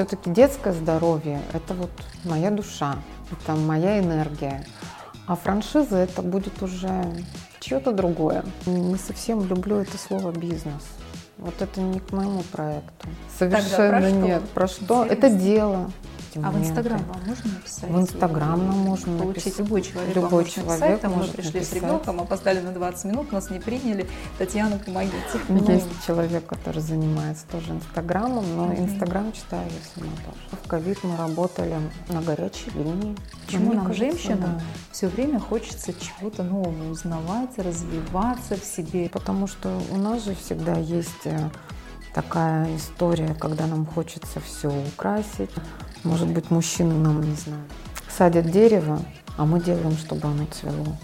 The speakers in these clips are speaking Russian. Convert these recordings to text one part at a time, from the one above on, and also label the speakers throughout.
Speaker 1: Все-таки детское здоровье – это вот моя душа, это моя энергия. А франшиза – это будет уже чье-то другое. Не совсем люблю это слово «бизнес». Вот это не к моему проекту. Совершенно
Speaker 2: про
Speaker 1: нет. Про что? Это дело
Speaker 2: эти а в Инстаграм вам можно написать?
Speaker 1: В Инстаграм нам можно
Speaker 2: Получить
Speaker 1: написать.
Speaker 2: любой человек
Speaker 1: Любой
Speaker 2: может
Speaker 1: человек
Speaker 2: написать. Там мы пришли
Speaker 1: написать.
Speaker 2: с ребенком, опоздали на 20 минут, нас не приняли. Татьяна, помогите.
Speaker 1: Есть человек, который занимается тоже Инстаграмом, но. Инстаграм читаю я сама тоже. В ковид мы работали на горячей линии.
Speaker 2: Почему нам,
Speaker 1: кажется,
Speaker 2: женщинам,
Speaker 1: да.
Speaker 2: все время хочется чего-то нового узнавать, развиваться в себе?
Speaker 1: Потому что у нас же всегда есть э, такая история, когда нам хочется все украсить. Может быть, мужчины нам, не знаю, садят дерево, а мы делаем, чтобы оно цвело.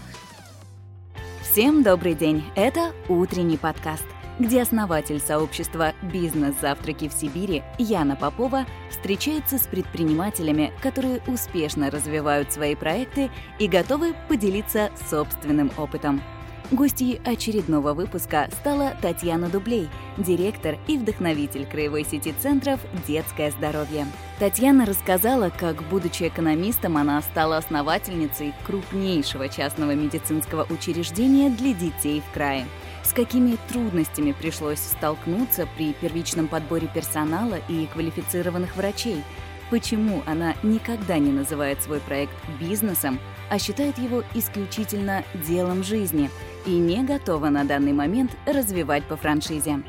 Speaker 3: Всем добрый день! Это утренний подкаст, где основатель сообщества «Бизнес-завтраки в Сибири» Яна Попова встречается с предпринимателями, которые успешно развивают свои проекты и готовы поделиться собственным опытом. Гостьей очередного выпуска стала Татьяна Дублей, директор и вдохновитель краевой сети центров «Детское здоровье». Татьяна рассказала, как, будучи экономистом, она стала основательницей крупнейшего частного медицинского учреждения для детей в крае. С какими трудностями пришлось столкнуться при первичном подборе персонала и квалифицированных врачей? Почему она никогда не называет свой проект бизнесом, а считает его исключительно делом жизни и не готова на данный момент развивать по франшизе.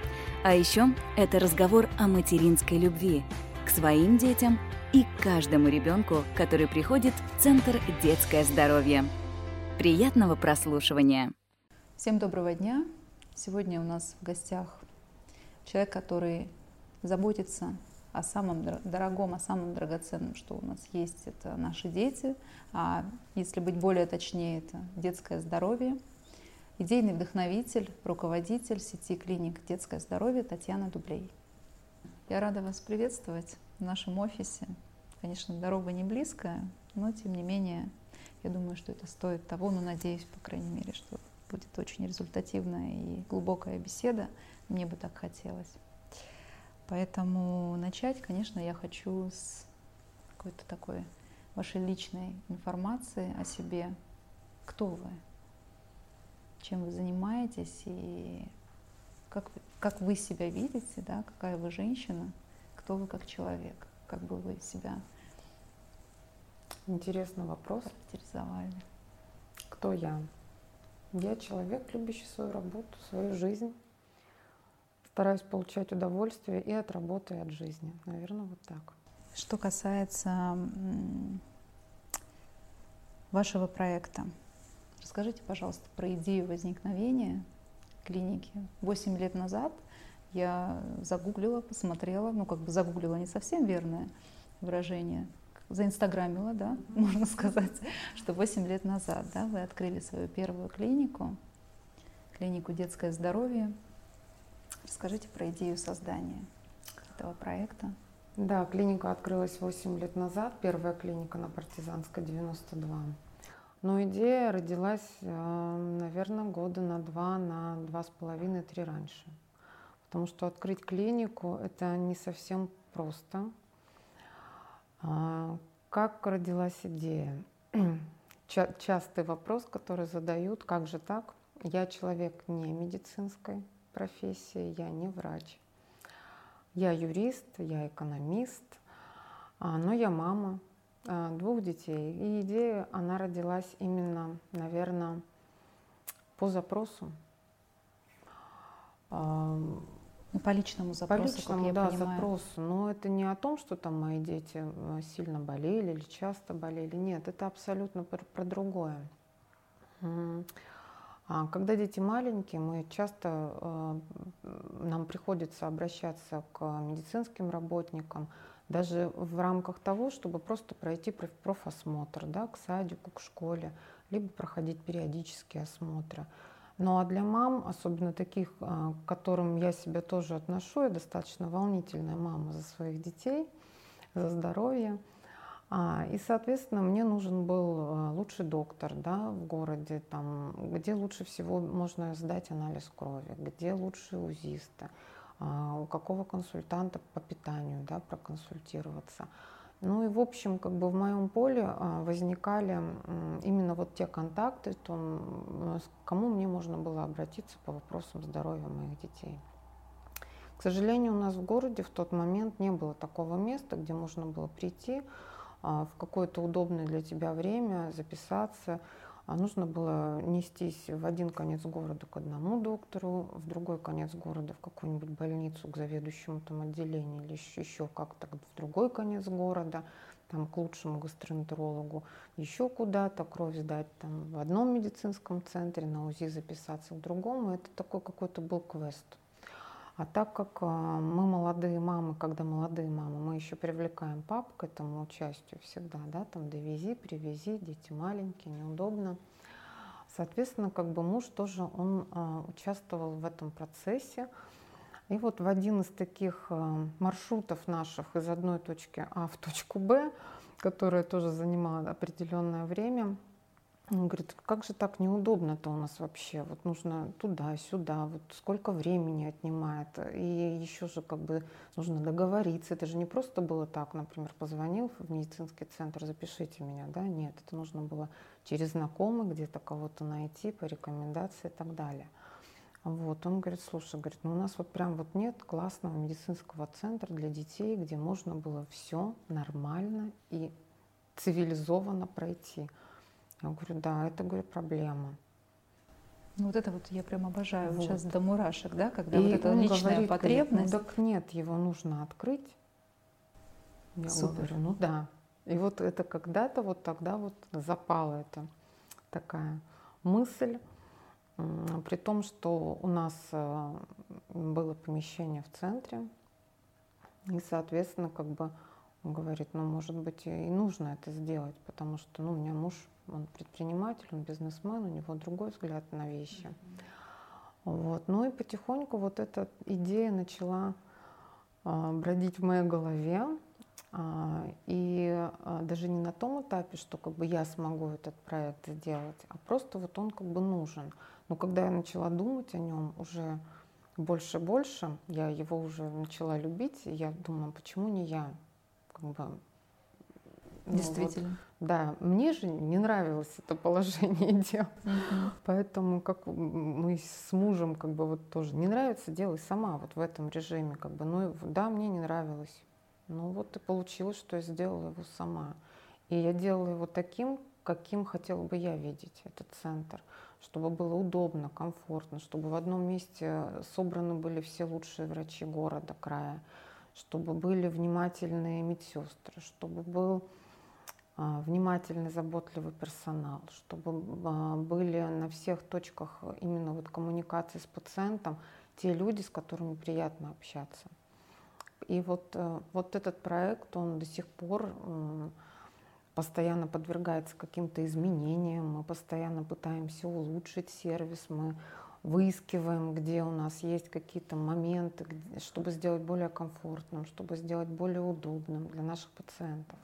Speaker 3: А еще это разговор о материнской любви к своим детям и каждому ребенку, который приходит в Центр детское здоровье. Приятного прослушивания!
Speaker 2: Всем доброго дня! Сегодня у нас в гостях человек, который заботится о самом дор- дорогом, о самом драгоценном, что у нас есть, это наши дети, а если быть более точнее, это детское здоровье. Идейный вдохновитель, руководитель сети клиник «Детское здоровье» Татьяна Дублей. Я рада вас приветствовать в нашем офисе. Конечно, дорога не близкая, но тем не менее, я думаю, что это стоит того, но надеюсь, по крайней мере, что будет очень результативная и глубокая беседа. Мне бы так хотелось. Поэтому начать, конечно, я хочу с какой-то такой вашей личной информации о себе. Кто вы? Чем вы занимаетесь и как как вы себя видите, да, какая вы женщина, кто вы как человек, как бы вы себя
Speaker 1: Интересный вопрос.
Speaker 2: характеризовали.
Speaker 1: Кто я? Я человек, любящий свою работу, свою жизнь. Стараюсь получать удовольствие и от работы, и от жизни. Наверное, вот так.
Speaker 2: Что касается вашего проекта, расскажите, пожалуйста, про идею возникновения клиники. Восемь лет назад я загуглила, посмотрела, ну как бы загуглила не совсем верное выражение, заинстаграмила, да, можно сказать, что 8 лет назад да, вы открыли свою первую клинику, клинику «Детское здоровье». Расскажите про идею создания этого проекта.
Speaker 1: Да, клиника открылась 8 лет назад. Первая клиника на Партизанской, 92. Но идея родилась, наверное, года на два, на два с половиной, три раньше. Потому что открыть клинику – это не совсем просто. А, Как родилась идея? Ча- Частый вопрос, который задают, как же так? Я человек не медицинской профессии, я не врач. Я юрист, я экономист, а, но я мама а, двух детей. И идея, она родилась именно, наверное, по запросу. А,
Speaker 2: Ну, по личному
Speaker 1: По
Speaker 2: запросу,
Speaker 1: личному,
Speaker 2: как я
Speaker 1: да,
Speaker 2: понимаю.
Speaker 1: запросу. Но это не о том, что там мои дети сильно болели или часто болели. Нет, это абсолютно про, про другое. А Когда дети маленькие, мы часто, э, нам приходится обращаться к медицинским работникам, даже в рамках того, чтобы просто пройти проф- профосмотр, да, к садику, к школе, либо проходить периодические осмотры. Ну а для мам, особенно таких, а, к которым я себя тоже отношу, я достаточно волнительная мама за своих детей, за здоровье. А, И, соответственно, мне нужен был а, лучший доктор да, в городе, там, где лучше всего можно сдать анализ крови, где лучшие УЗИсты. а, у какого консультанта по питанию да, проконсультироваться. Ну и в общем, как бы в моем поле а, возникали именно вот те контакты, то, к кому мне можно было обратиться по вопросам здоровья моих детей. К сожалению, у нас в городе в тот момент не было такого места, где можно было прийти в какое-то удобное для тебя время, записаться, а нужно было нестись в один конец города к одному доктору, в другой конец города в какую-нибудь больницу к заведующему там отделению или еще, как-то в другой конец города, там к лучшему гастроэнтерологу, еще куда-то кровь сдать там в одном медицинском центре, на УЗИ записаться в другом. И это такой какой-то был квест. А так как а, мы молодые мамы, когда молодые мамы, мы еще привлекаем пап к этому участию всегда, да, там довези, привези, дети маленькие, неудобно. Соответственно, как бы муж тоже, он а, участвовал в этом процессе. И вот в один из таких а, маршрутов наших из одной точки А в точку Б, которая тоже занимала определенное время, он говорит, как же так неудобно-то у нас вообще, вот нужно туда-сюда, вот сколько времени отнимает, и еще же как бы нужно договориться, это же не просто было так, например, позвонил в медицинский центр, запишите меня, да, нет, это нужно было через знакомых где-то кого-то найти по рекомендации и так далее. Вот, он говорит, слушай, говорит, ну у нас вот прям вот нет классного медицинского центра для детей, где можно было все нормально и цивилизованно пройти. Я говорю, да, это, говорю, проблема.
Speaker 2: Ну вот это вот я прям обожаю вот. сейчас до мурашек, да, когда
Speaker 1: и
Speaker 2: вот эта личная
Speaker 1: говорит,
Speaker 2: потребность.
Speaker 1: ну так нет, его нужно открыть. Я Супер. говорю, ну да. И вот это когда-то вот тогда вот запала эта такая мысль, при том, что у нас э, было помещение в центре, и, соответственно, как бы он говорит, ну, может быть, и нужно это сделать, потому что, ну, у меня муж он предприниматель, он бизнесмен, у него другой взгляд на вещи. Вот. Ну и потихоньку вот эта идея начала а, бродить в моей голове. А, и а, даже не на том этапе, что как бы я смогу этот проект сделать, а просто вот он как бы нужен. Но когда я начала думать о нем уже больше и больше, я его уже начала любить, и я думала, почему не я? Как бы,
Speaker 2: Действительно. Вот,
Speaker 1: да, мне же не нравилось это положение дел. Угу. Поэтому как мы с мужем как бы вот тоже не нравится, делай сама вот в этом режиме как бы. Ну да, мне не нравилось. Ну вот и получилось, что я сделала его сама. И я делала его таким, каким хотела бы я видеть этот центр, чтобы было удобно, комфортно, чтобы в одном месте собраны были все лучшие врачи города, края, чтобы были внимательные медсестры, чтобы был внимательный, заботливый персонал, чтобы а, были на всех точках именно вот коммуникации с пациентом те люди, с которыми приятно общаться. И вот, э, вот этот проект, он до сих пор постоянно подвергается каким-то изменениям, мы постоянно пытаемся улучшить сервис, мы выискиваем, где у нас есть какие-то моменты, чтобы сделать более комфортным, чтобы сделать более удобным для наших пациентов.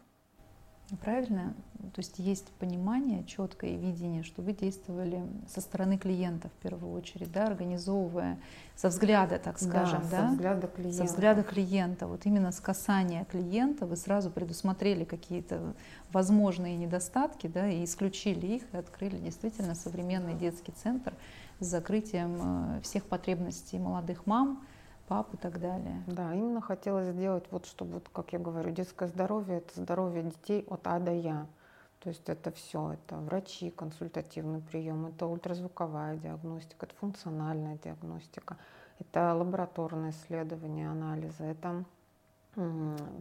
Speaker 2: Правильно? То есть есть понимание, четкое видение, что вы действовали со стороны клиента в первую очередь, да, организовывая со взгляда, так скажем,
Speaker 1: да, да? со взгляда клиента.
Speaker 2: Со взгляда клиента, вот именно с касания клиента вы сразу предусмотрели какие-то возможные недостатки, да, и исключили их, и открыли действительно современный детский центр с закрытием э, всех потребностей молодых мам, пап и так далее.
Speaker 1: Да, именно хотелось сделать, вот чтобы, вот, как я говорю, детское здоровье – это здоровье детей от А до Я. То есть это все, это врачи, консультативный прием, это ультразвуковая диагностика, это функциональная диагностика, это лабораторное исследование, анализы, это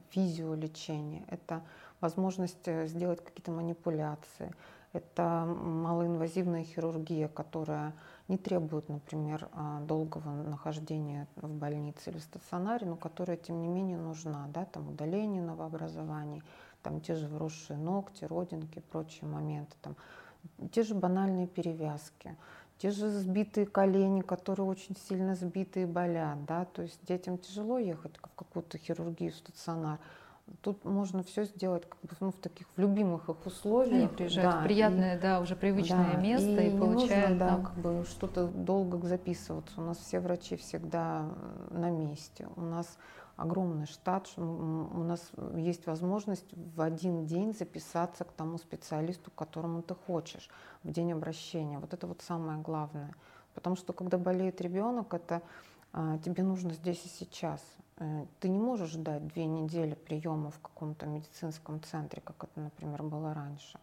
Speaker 1: физиолечение, это возможность э, сделать какие-то манипуляции, это малоинвазивная хирургия, которая не требует, например, а, долгого нахождения в больнице или стационаре, но которая, тем не менее, нужна. Да, там удаление новообразований, там те же вросшие ногти, родинки, прочие моменты, там, те же банальные перевязки, те же сбитые колени, которые очень сильно сбиты и болят. Да, то есть детям тяжело ехать в какую-то хирургию, в стационар, Тут можно все сделать как бы, ну, в таких в любимых их условиях.
Speaker 2: Они приезжают да, в приятное, и, да, уже привычное да, место и, и получают.
Speaker 1: Нужно, да, как бы что-то долго записываться. У нас все врачи всегда на месте. У нас огромный штат, у нас есть возможность в один день записаться к тому специалисту, к которому ты хочешь в день обращения. Вот это вот самое главное. Потому что когда болеет ребенок, это а, тебе нужно здесь и сейчас. Э, ты не можешь ждать две недели приема в каком-то медицинском центре, как это, например, было раньше.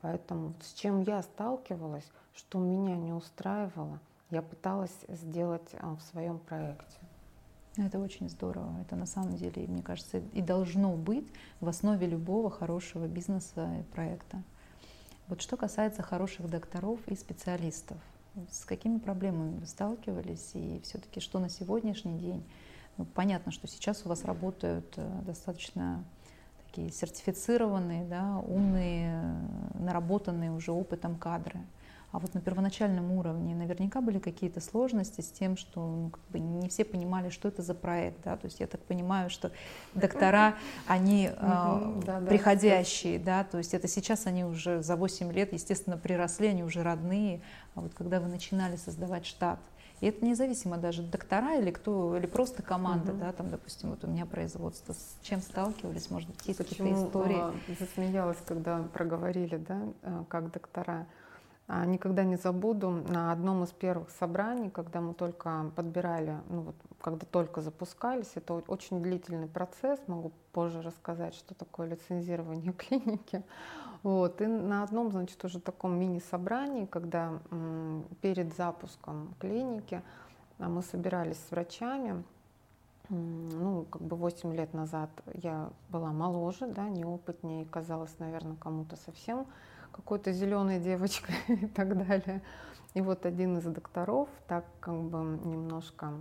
Speaker 1: Поэтому с чем я сталкивалась, что меня не устраивало, я пыталась сделать а, в своем проекте.
Speaker 2: Это очень здорово. Это на самом деле, мне кажется, и должно быть в основе любого хорошего бизнеса и проекта. Вот что касается хороших докторов и специалистов, с какими проблемами вы сталкивались и все-таки что на сегодняшний день? Ну, понятно, что сейчас у вас работают э, достаточно такие сертифицированные, да, умные, э, наработанные уже опытом кадры. А вот на первоначальном уровне наверняка были какие-то сложности с тем, что ну, как бы не все понимали, что это за проект. Да? То есть я так понимаю, что доктора, они э, приходящие, да, то есть это сейчас они уже за 8 лет, естественно, приросли, они уже родные. А вот когда вы начинали создавать штат, и это независимо даже доктора или кто, или просто команда, угу. да, там, допустим, вот у меня производство, с чем сталкивались, может быть, есть какие-то истории? А,
Speaker 1: засмеялась, когда проговорили, да, а, как доктора. А, никогда не забуду. На одном из первых собраний, когда мы только подбирали, ну вот, когда только запускались, это очень длительный процесс, могу позже рассказать, что такое лицензирование клиники. Вот, и на одном, значит, уже таком мини-собрании, когда м, перед запуском клиники а, мы собирались с врачами, ну, как бы 8 лет назад я была моложе, да, неопытнее, казалось, наверное, кому-то совсем какой-то зеленой девочкой и так далее. И вот один из докторов так как бы немножко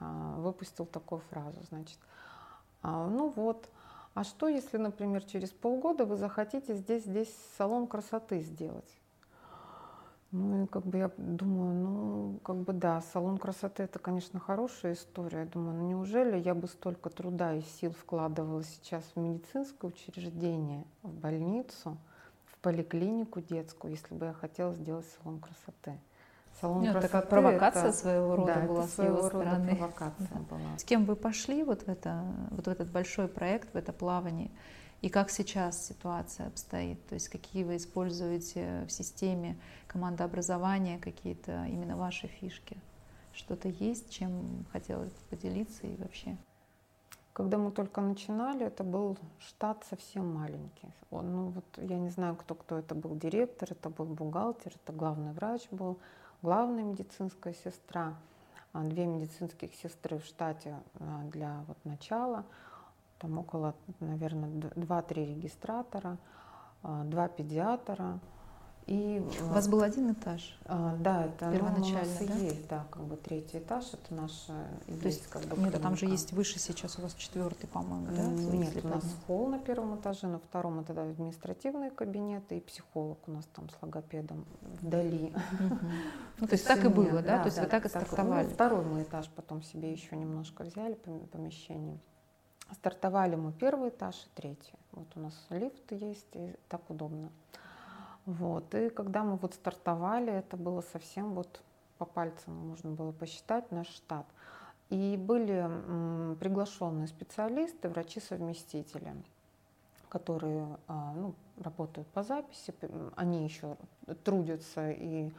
Speaker 1: а, выпустил такую фразу, значит, «А, ну вот, а что если, например, через полгода вы захотите здесь, здесь салон красоты сделать? Ну и как бы я думаю, ну как бы да, салон красоты это, конечно, хорошая история. Я думаю, ну неужели я бы столько труда и сил вкладывала сейчас в медицинское учреждение, в больницу, в поликлинику детскую, если бы я хотела сделать салон красоты?
Speaker 2: Салон ну, красоты такая провокация это, своего рода
Speaker 1: да,
Speaker 2: была с его стороны.
Speaker 1: Провокация да. была.
Speaker 2: С кем вы пошли вот в это, вот в этот большой проект, в это плавание? И как сейчас ситуация обстоит? То есть какие вы используете в системе командообразования, какие-то именно ваши фишки? Что-то есть, чем хотелось поделиться и вообще?
Speaker 1: Когда мы только начинали, это был штат совсем маленький. Он, ну вот я не знаю, кто кто это был, директор, это был бухгалтер, это главный врач был, главная медицинская сестра, а, две медицинских сестры в штате а, для вот начала – там около, наверное, 2-3 регистратора, а, два педиатра.
Speaker 2: И, у вас был один этаж?
Speaker 1: А, да, это первоначально, ну, у нас да? есть, да, как бы третий этаж, это наш То
Speaker 2: есть, как бы, нет, там же есть выше сейчас у вас четвертый, по-моему, да?
Speaker 1: Нет, у нас холл на первом этаже, на втором это да, административные кабинеты и психолог у нас там с логопедом вдали.
Speaker 2: Ну, то есть так и было, да? То есть вы так и стартовали?
Speaker 1: Второй мы этаж потом себе еще немножко взяли помещение. Стартовали мы первый этаж и третий. Вот у нас лифт есть, и так удобно. Вот. И когда мы вот стартовали, это было совсем вот по пальцам можно было посчитать наш штат. И были приглашенные специалисты, врачи-совместители, которые а, ну, работают по записи, они еще трудятся и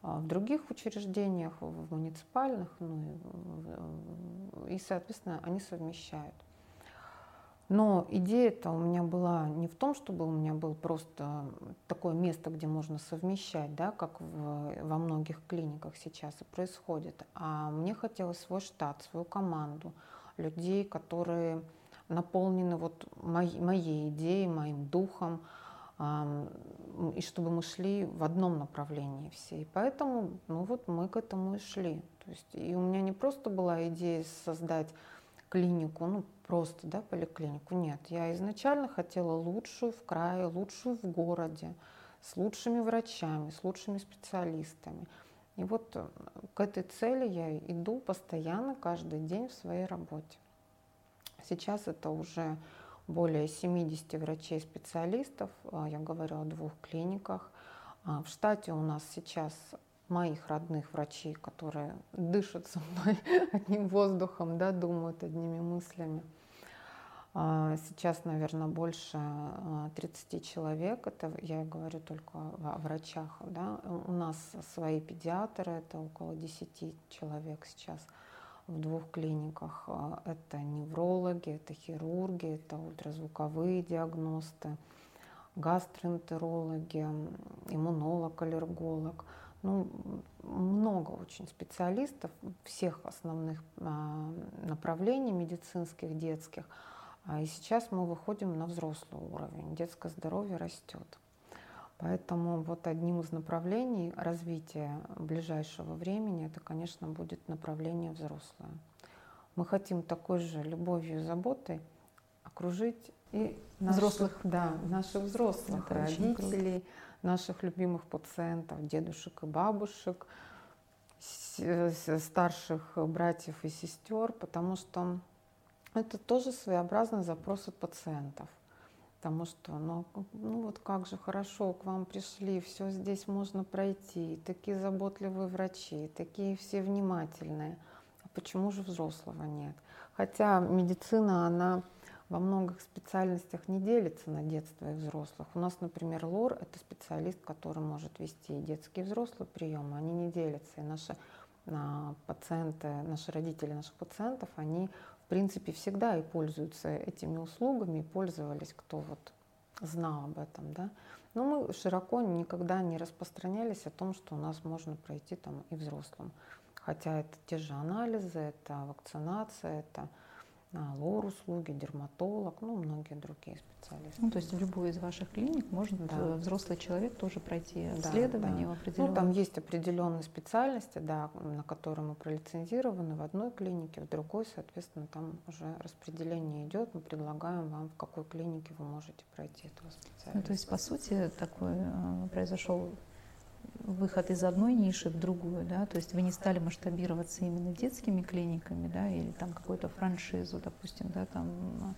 Speaker 1: а, в других учреждениях, в муниципальных, ну, и, и, соответственно, они совмещают. Но идея-то у меня была не в том, чтобы у меня было просто такое место, где можно совмещать, да, как в, во многих клиниках сейчас и происходит, а мне хотелось свой штат, свою команду, людей, которые наполнены вот моей, моей идеей, моим духом, и чтобы мы шли в одном направлении все. И поэтому, ну вот мы к этому и шли. То есть, и у меня не просто была идея создать клинику, ну просто, да, поликлинику. Нет, я изначально хотела лучшую в крае, лучшую в городе, с лучшими врачами, с лучшими специалистами. И вот э, к этой цели я иду постоянно, каждый день в своей работе. Сейчас это уже более 70 врачей-специалистов, а, я говорю о двух клиниках. А, в штате у нас сейчас моих родных врачей, которые дышат со мной одним воздухом, да, думают одними мыслями. А, сейчас, наверное, больше 30 человек, это я говорю только о врачах. Да. У нас свои педиатры, это около 10 человек сейчас – в двух клиниках. А, это неврологи, это хирурги, это ультразвуковые диагносты, гастроэнтерологи, иммунолог, аллерголог. Ну, много очень специалистов всех основных а, направлений медицинских, детских. А и сейчас мы выходим на взрослый уровень. Детское здоровье растет. Поэтому вот одним из направлений развития ближайшего времени это, конечно, будет направление взрослое. Мы хотим такой же любовью и заботой окружить и наших, взрослых, да, наших взрослых это родителей, наших любимых пациентов, дедушек и бабушек, старших братьев и сестер, потому что это тоже своеобразный запрос от пациентов. Потому что, ну, ну вот как же хорошо к вам пришли, все здесь можно пройти, такие заботливые врачи, такие все внимательные. А почему же взрослого нет? Хотя медицина, она во многих специальностях не делится на детство и взрослых. У нас, например, ЛОР – это специалист, который может вести и детские и взрослые приемы, они не делятся. И наши а, пациенты, наши родители наших пациентов, они принципе, всегда и пользуются этими услугами, пользовались, кто вот знал об этом, да. Но мы широко никогда не распространялись о том, что у нас можно пройти там и взрослым. Хотя это те же анализы, это вакцинация, это лор-услуги, дерматолог, ну, многие другие специалисты.
Speaker 2: Ну, то есть в любой из ваших клиник может да. Э, взрослый человек тоже пройти обследование да, да. в определенном...
Speaker 1: Ну, там есть определенные специальности, да, на которые мы пролицензированы в одной клинике, в другой, соответственно, там уже распределение идет, мы предлагаем вам, в какой клинике вы можете пройти этого специалиста.
Speaker 2: Ну, то есть, по сути, такой э, произошел выход из одной ниши в другую, да, то есть вы не стали масштабироваться именно детскими клиниками, да, или там какую-то франшизу, допустим, да, там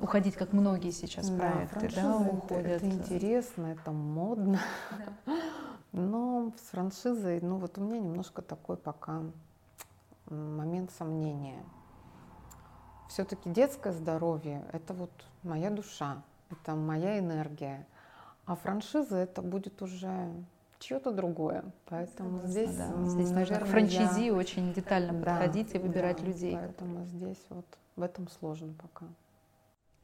Speaker 2: уходить, как многие сейчас да, проекты, да,
Speaker 1: уходят. Это, это интересно, это модно, да. но с франшизой, ну вот у меня немножко такой пока момент сомнения. Все-таки детское здоровье – это вот моя душа, это моя энергия, а франшиза это будет уже чье-то другое. Поэтому Согласна, здесь,
Speaker 2: да. здесь наверное, к франчизи я... очень детально да, подходить и выбирать
Speaker 1: да,
Speaker 2: людей.
Speaker 1: Поэтому здесь вот в этом сложно пока.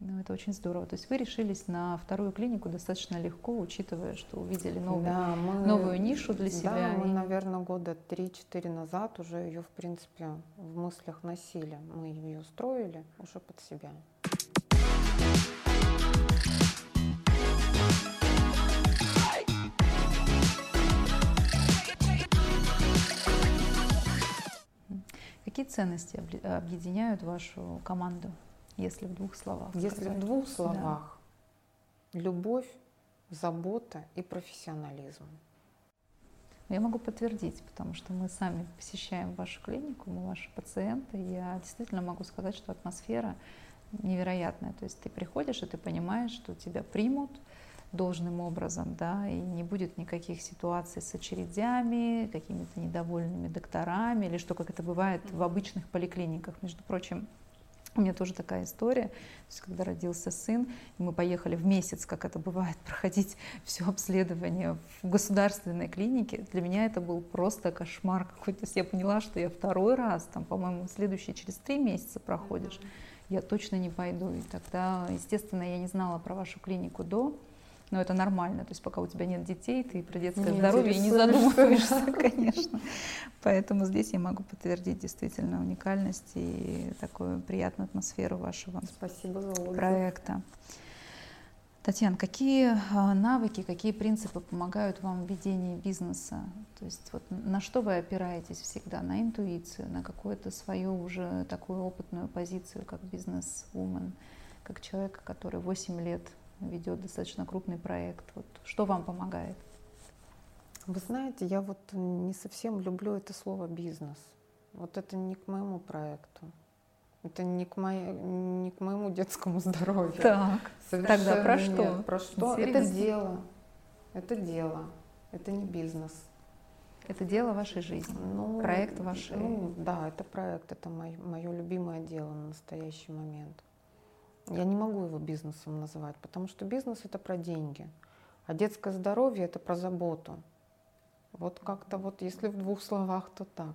Speaker 2: Ну, это очень здорово. То есть вы решились на вторую клинику достаточно легко, учитывая, что увидели новую, да, мы, новую нишу для себя.
Speaker 1: Да, мы, наверное, года 3-4 назад уже ее, в принципе, в мыслях носили. Мы ее строили уже под себя.
Speaker 2: Какие ценности объединяют вашу команду, если в двух словах?
Speaker 1: Если сказать? в двух словах. Да. Любовь, забота и профессионализм.
Speaker 2: Я могу подтвердить, потому что мы сами посещаем вашу клинику, мы ваши пациенты. Я действительно могу сказать, что атмосфера невероятная. То есть ты приходишь, и ты понимаешь, что тебя примут, должным образом, да, и не будет никаких ситуаций с очередями, какими-то недовольными докторами, или что, как это бывает в обычных поликлиниках. Между прочим, у меня тоже такая история, то есть, когда родился сын, мы поехали в месяц, как это бывает, проходить все обследование в государственной клинике. Для меня это был просто кошмар какой-то. То есть я поняла, что я второй раз, там, по-моему, следующий через три месяца проходишь, я точно не пойду. И тогда, естественно, я не знала про вашу клинику до, но это нормально. То есть пока у тебя нет детей, ты про детское не здоровье не задумываешься, конечно. Поэтому здесь я могу подтвердить действительно уникальность и такую приятную атмосферу вашего
Speaker 1: Спасибо за
Speaker 2: проекта. Татьяна, какие а, навыки, какие принципы помогают вам в ведении бизнеса? То есть вот на что вы опираетесь всегда? На интуицию, на какую-то свою уже такую опытную позицию, как бизнес-вумен, как человека, который 8 лет ведет достаточно крупный проект. Вот что вам помогает?
Speaker 1: Вы знаете, я вот не совсем люблю это слово бизнес. Вот это не к моему проекту. Это не к, моей, не к моему детскому здоровью.
Speaker 2: Так, тогда про что?
Speaker 1: Нет. Про что? Интересно. Это дело. Это дело. Это не бизнес.
Speaker 2: Это дело вашей жизни, ну, проект вашей.
Speaker 1: Ну, да, это проект, это мое, мое любимое дело на настоящий момент. Я не могу его бизнесом называть, потому что бизнес это про деньги, а детское здоровье это про заботу. Вот как-то вот, если в двух словах, то так.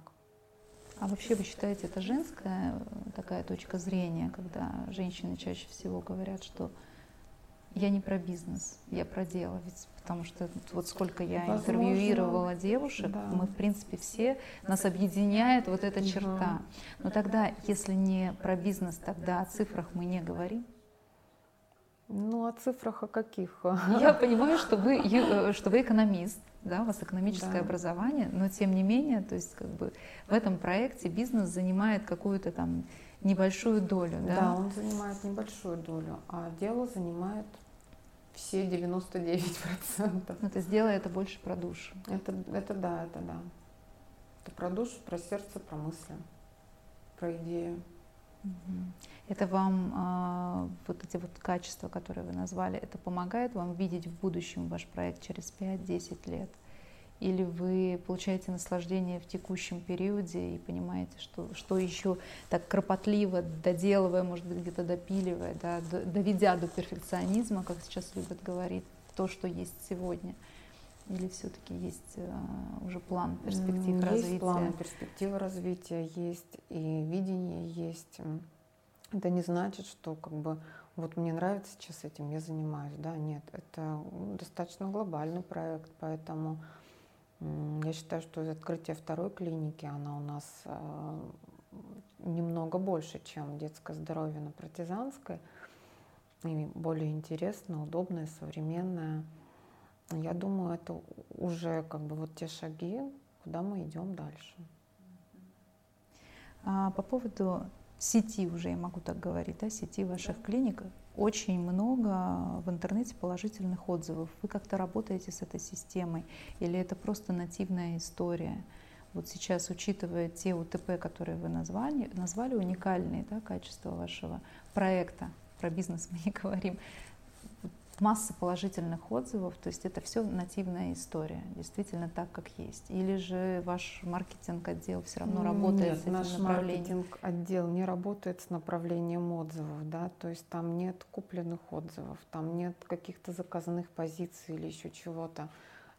Speaker 2: А вообще вы считаете, это женская э, такая точка зрения, когда женщины чаще всего говорят, что я не про бизнес, я про дело, ведь потому что вот сколько я Возможно, интервьюировала девушек, да. мы в принципе все нас объединяет вот эта черта. Но тогда, если не про бизнес, тогда о цифрах мы не говорим.
Speaker 1: Ну, о цифрах о каких?
Speaker 2: Я понимаю, что вы, э, что вы экономист, да, у вас экономическое да. образование, но тем не менее, то есть как бы в этом проекте бизнес занимает какую-то там небольшую долю, да?
Speaker 1: Да, он занимает небольшую долю, а дело занимает все 99%.
Speaker 2: Ну, то есть дело это больше про душу.
Speaker 1: Это, это да, это да. Это про душу, про сердце, про мысли, про идею.
Speaker 2: Это вам э, вот эти вот качества, которые вы назвали, это помогает вам видеть в будущем ваш проект через 5-10 лет? Или вы получаете наслаждение в текущем периоде и понимаете, что, что еще так кропотливо, доделывая, может быть, где-то допиливая, да, доведя до перфекционизма, как сейчас любят говорить, то, что есть сегодня. Или все-таки есть uh, уже план перспектив есть развития?
Speaker 1: Есть план перспективы развития, есть и видение есть. Это не значит, что как бы вот мне нравится сейчас этим, я занимаюсь, да, нет, это достаточно глобальный проект, поэтому я считаю, что открытие второй клиники, она у нас э, немного больше, чем детское здоровье на партизанской. И более интересно, удобное, современное. Я думаю, это уже как бы вот те шаги, куда мы идем дальше.
Speaker 2: А по поводу сети уже, я могу так говорить, да, сети ваших клиник, очень много в интернете положительных отзывов. Вы как-то работаете с этой системой или это просто нативная история? Вот сейчас, учитывая те УТП, которые вы назвали, назвали уникальные да, качества вашего проекта, про бизнес мы не говорим, масса положительных отзывов, то есть это все нативная история, действительно так, как есть. Или же ваш маркетинг-отдел все равно работает
Speaker 1: нет,
Speaker 2: с этим
Speaker 1: наш маркетинг-отдел не работает с направлением отзывов, да, то есть там нет купленных отзывов, там нет каких-то заказанных позиций или еще чего-то.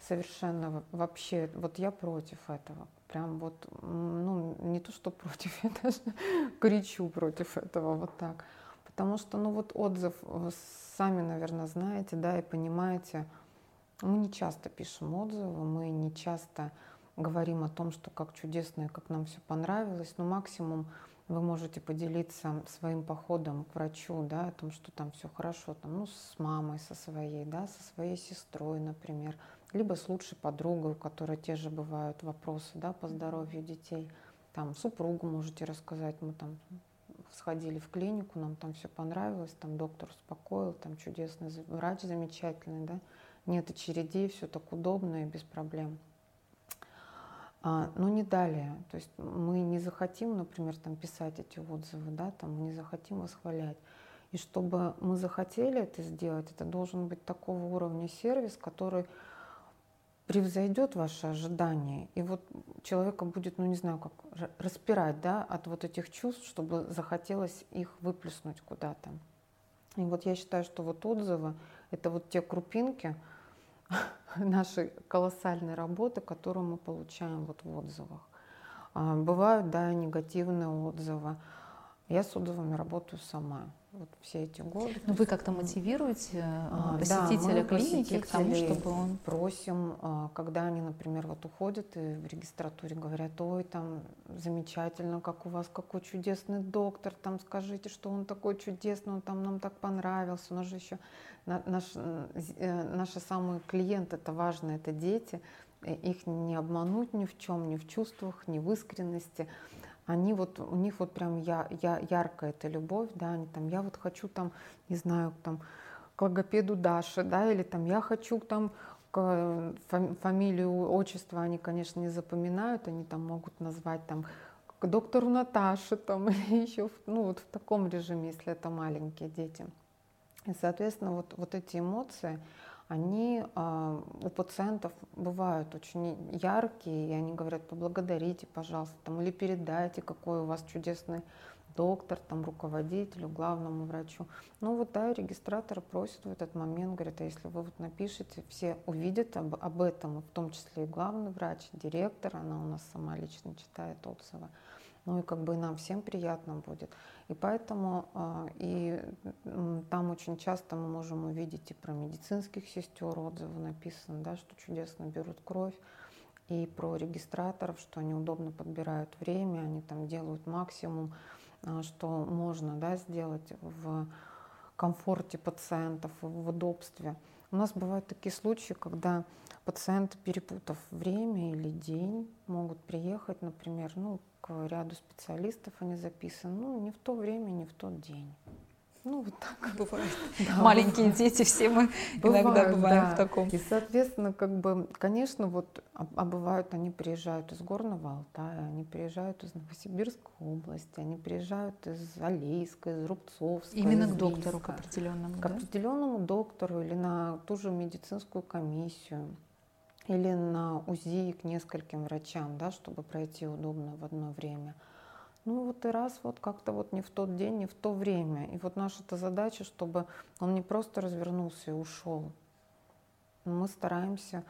Speaker 1: Совершенно вообще, вот я против этого. Прям вот, ну, не то, что против, я даже кричу против этого, вот так. Потому что, ну вот отзыв, вы сами, наверное, знаете, да, и понимаете, мы не часто пишем отзывы, мы не часто говорим о том, что как чудесно и как нам все понравилось, но максимум вы можете поделиться своим походом к врачу, да, о том, что там все хорошо, там, ну, с мамой, со своей, да, со своей сестрой, например, либо с лучшей подругой, у которой те же бывают вопросы, да, по здоровью детей, там, супругу можете рассказать, мы там сходили в клинику, нам там все понравилось, там доктор успокоил, там чудесный врач замечательный, да, нет очередей, все так удобно и без проблем. А, но не далее, то есть мы не захотим, например, там писать эти отзывы, да, там мы не захотим восхвалять. И чтобы мы захотели это сделать, это должен быть такого уровня сервис, который превзойдет ваши ожидания, и вот человека будет, ну не знаю, как распирать, да, от вот этих чувств, чтобы захотелось их выплеснуть куда-то. И вот я считаю, что вот отзывы — это вот те крупинки нашей колоссальной работы, которую мы получаем вот в отзывах. А, бывают, да, негативные отзывы. Я с отзывами работаю сама вот все эти годы.
Speaker 2: Но вы как-то мотивируете а, посетителя да, клиники к тому, чтобы он...
Speaker 1: просим, а, когда они, например, вот уходят и в регистратуре говорят, ой, там замечательно, как у вас какой чудесный доктор, там скажите, что он такой чудесный, он там нам так понравился, у нас же еще наш, э, наши самые клиенты, это важно, это дети, их не обмануть ни в чем, ни в чувствах, ни в искренности они вот, у них вот прям я, я, яркая эта любовь, да, они там, я вот хочу там, не знаю, там, к логопеду Даши, да, или там, я хочу там фамилию, отчество они, конечно, не запоминают, они там могут назвать там к доктору Наташе там, или еще ну, вот в таком режиме, если это маленькие дети. И, соответственно, вот, вот эти эмоции, они э, у пациентов бывают очень яркие, и они говорят, поблагодарите, пожалуйста, там, или передайте, какой у вас чудесный доктор, там, руководителю, главному врачу. Ну вот да, регистратор просит в этот момент, говорит, а если вы вот напишете, все увидят об, об этом, в том числе и главный врач, директор, она у нас сама лично читает отзывы. Ну и как бы нам всем приятно будет. И поэтому э, и там очень часто мы можем увидеть и про медицинских сестер отзывы написаны, да, что чудесно берут кровь, и про регистраторов, что они удобно подбирают время, они там делают максимум а, что можно да, сделать в комфорте пациентов, в удобстве. У нас бывают такие случаи, когда пациенты, перепутав время или день, могут приехать, например, ну, к ряду специалистов, они записаны, ну, не в то время, не в тот день.
Speaker 2: Ну, вот так бывает. Да, Маленькие дети, все мы бывают, иногда бываем да. в таком.
Speaker 1: И, соответственно, как бы, конечно, вот, а, а бывают, они приезжают из Горного Алтая, они приезжают из Новосибирской области, они приезжают из Алейска, из Рубцовска.
Speaker 2: Именно из к доктору, к определенному,
Speaker 1: К да? определенному доктору или на ту же медицинскую комиссию или на УЗИ к нескольким врачам, да, чтобы пройти удобно в одно время – ну вот и раз вот как-то вот не в тот день, не в то время. И вот наша-то задача, чтобы он не просто развернулся и ушел. Мы стараемся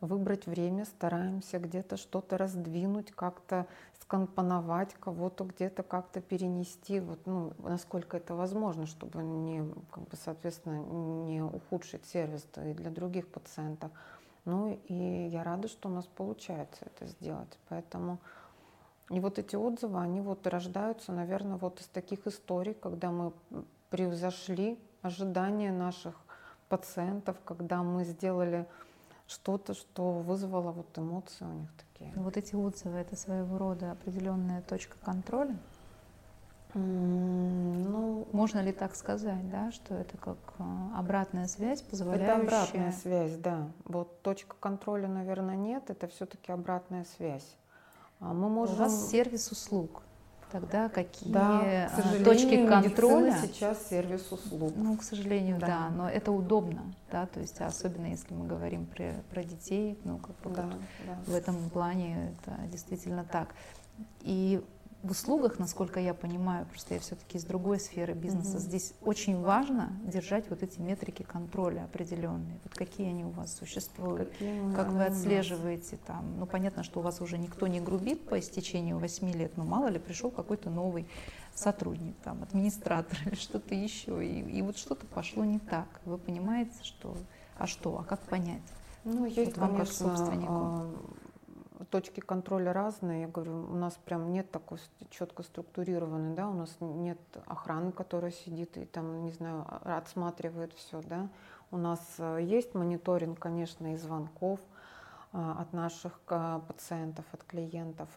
Speaker 1: выбрать время, стараемся где-то что-то раздвинуть, как-то скомпоновать, кого-то где-то как-то перенести, вот, ну, насколько это возможно, чтобы не, как бы, соответственно, не ухудшить сервис и для других пациентов. Ну и я рада, что у нас получается это сделать. Поэтому и вот эти отзывы, они вот рождаются, наверное, вот из таких историй, когда мы превзошли ожидания наших пациентов, когда мы сделали что-то, что вызвало вот эмоции у них такие.
Speaker 2: Вот эти отзывы это своего рода определенная точка контроля.
Speaker 1: ну,
Speaker 2: можно ли так сказать, да, что это как а, обратная связь, позволяющая?
Speaker 1: Это обратная связь, да. Вот точка контроля, наверное, нет. Это все-таки обратная связь.
Speaker 2: А мы можем... У вас сервис услуг. Тогда какие да, к точки контроля?
Speaker 1: сейчас сервис услуг.
Speaker 2: Ну, к сожалению, да. да, но это удобно, да, то есть особенно если мы говорим про, про детей, ну, как бы да, вот да. в этом плане это действительно так. И в услугах, насколько я понимаю, просто я все-таки из другой сферы бизнеса, угу. здесь очень важно держать вот эти метрики контроля определенные. Вот какие они у вас существуют, какие как вы отслеживаете там. Ну, понятно, что у вас уже никто не грубит по истечению 8 лет, но мало ли пришел какой-то новый сотрудник, там, администратор или что-то еще, и, и вот что-то пошло не так. Вы понимаете, что, а что, а как понять?
Speaker 1: Ну, есть, вот вам конечно, как собственнику точки контроля разные. Я говорю, у нас прям нет такой четко структурированной, да, у нас нет охраны, которая сидит и там, не знаю, отсматривает все, да. У нас э, есть мониторинг, конечно, и звонков э, от наших э, пациентов, от клиентов.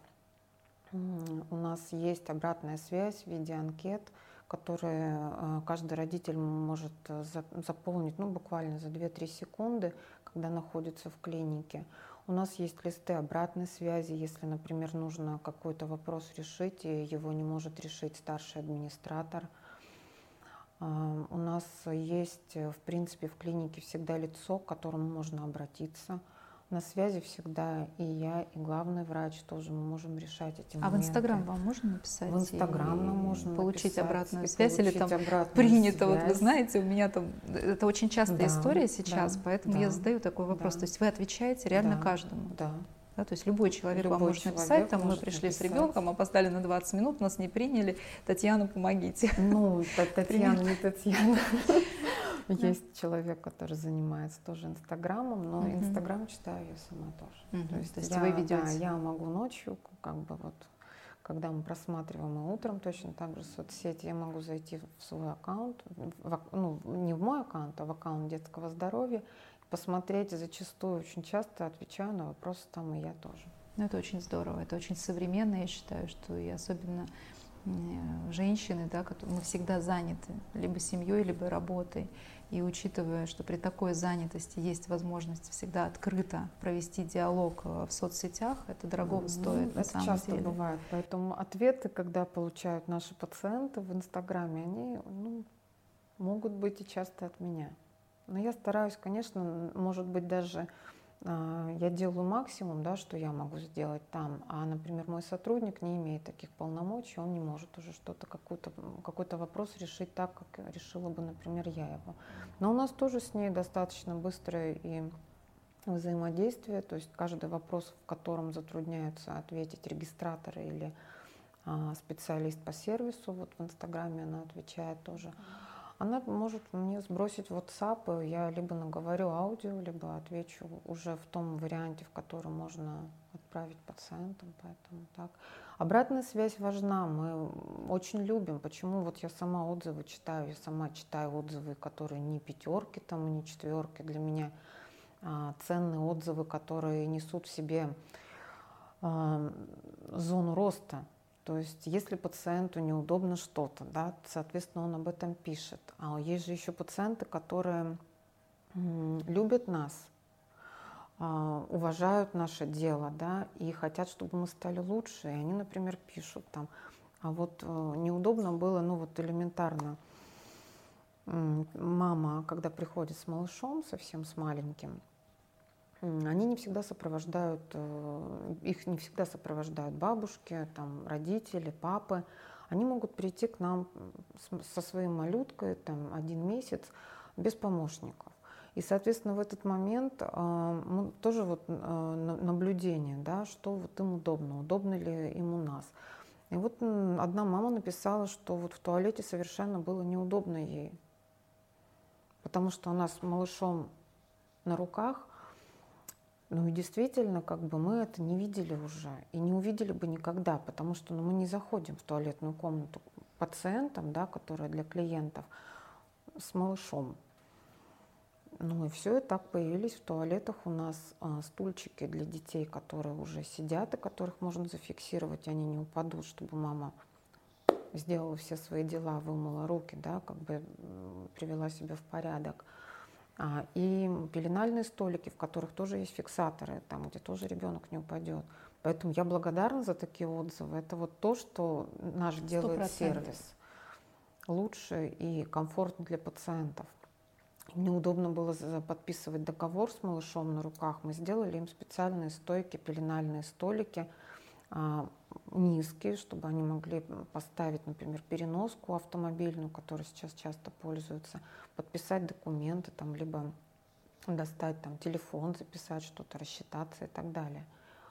Speaker 1: У нас есть обратная связь в виде анкет, которые каждый родитель может заполнить ну, буквально за 2-3 секунды, когда находится в клинике. У нас есть листы обратной связи, если, например, нужно какой-то вопрос решить, и его не может решить старший администратор. А, у нас есть, в принципе, в клинике всегда лицо, к которому можно обратиться – на связи всегда и я, и главный врач тоже мы можем решать эти
Speaker 2: моменты. А в Инстаграм вам можно написать?
Speaker 1: В Инстаграм нам можно
Speaker 2: получить
Speaker 1: написать,
Speaker 2: обратную связь или там принято, связь. вот вы знаете, у меня там это очень частая да, история сейчас, да, поэтому да, я задаю такой вопрос. Да. То есть вы отвечаете реально
Speaker 1: да,
Speaker 2: каждому?
Speaker 1: Да.
Speaker 2: Да, то есть любой человек любой вам может написать, там мы пришли написать. с ребенком, опоздали на 20 минут, нас не приняли, Татьяна, помогите.
Speaker 1: Ну, Татьяна, не Татьяна. Есть человек, который занимается тоже Инстаграмом, но Инстаграм читаю я сама тоже.
Speaker 2: То есть, вы ведете? Да,
Speaker 1: я могу ночью, как бы вот, когда мы просматриваем и утром, точно так же соцсети я могу зайти в свой аккаунт, в, ну, не в мой аккаунт, а в аккаунт детского здоровья, посмотреть, зачастую очень часто отвечаю на вопросы там и я тоже.
Speaker 2: Ну, это очень здорово, это очень современно, я считаю, что и особенно женщины, да, которые мы всегда заняты либо семьей, либо работой. И учитывая, что при такой занятости есть возможность всегда открыто провести диалог э, в соцсетях, это дорого стоит.
Speaker 1: Это часто деле. бывает. Поэтому ответы, когда получают наши пациенты в Инстаграме, они ну, могут быть и часто от меня. Но я стараюсь, конечно, может быть, даже я делаю максимум, да, что я могу сделать там, а, например, мой сотрудник не имеет таких полномочий, он не может уже что-то, какой-то, какой-то вопрос решить так, как решила бы, например, я его. Но у нас тоже с ней достаточно быстрое и взаимодействие, то есть каждый вопрос, в котором затрудняются ответить регистраторы или а, специалист по сервису, вот в Инстаграме она отвечает тоже. Mm-hmm она может мне сбросить WhatsApp, я либо наговорю аудио, либо отвечу уже в том варианте, в котором можно отправить пациентам, поэтому так. Обратная связь важна, мы очень любим, почему вот я сама отзывы читаю, я сама читаю отзывы, которые не пятерки там, не четверки, для меня а, ценные отзывы, которые несут в себе а, зону роста, то есть, если пациенту неудобно что-то, да, соответственно, он об этом пишет. А есть же еще пациенты, которые любят нас, а, уважают наше дело, да, и хотят, чтобы мы стали лучше. И они, например, пишут там, а вот э, неудобно было, ну вот элементарно, мама, когда приходит с малышом, совсем с маленьким, они не всегда сопровождают, э, их не всегда сопровождают бабушки, там, родители, папы. Они могут прийти к нам со своей малюткой там, один месяц без помощников. И, соответственно, в этот момент э, тоже вот э, наблюдение, да, что вот им удобно, удобно ли им у нас. И вот одна мама написала, что вот в туалете совершенно было неудобно ей, потому что она с малышом на руках, ну и действительно, как бы мы это не видели уже и не увидели бы никогда, потому что ну, мы не заходим в туалетную комнату пациентам, да, которая для клиентов, с малышом. Ну и все, и так появились в туалетах у нас а, стульчики для детей, которые уже сидят и которых можно зафиксировать, они не упадут, чтобы мама сделала все свои дела, вымыла руки, да, как бы привела себя в порядок. А, и пеленальные столики, в которых тоже есть фиксаторы, там, где тоже ребенок не упадет. Поэтому я благодарна за такие отзывы. Это вот то, что наш делает 100%. сервис лучше и комфортно для пациентов. Мне удобно было подписывать договор с малышом на руках. Мы сделали им специальные стойки, пеленальные столики – а, низкие, чтобы они могли поставить, например, переноску автомобильную, которой сейчас часто пользуются, подписать документы, там, либо достать там, телефон, записать что-то, рассчитаться и так далее.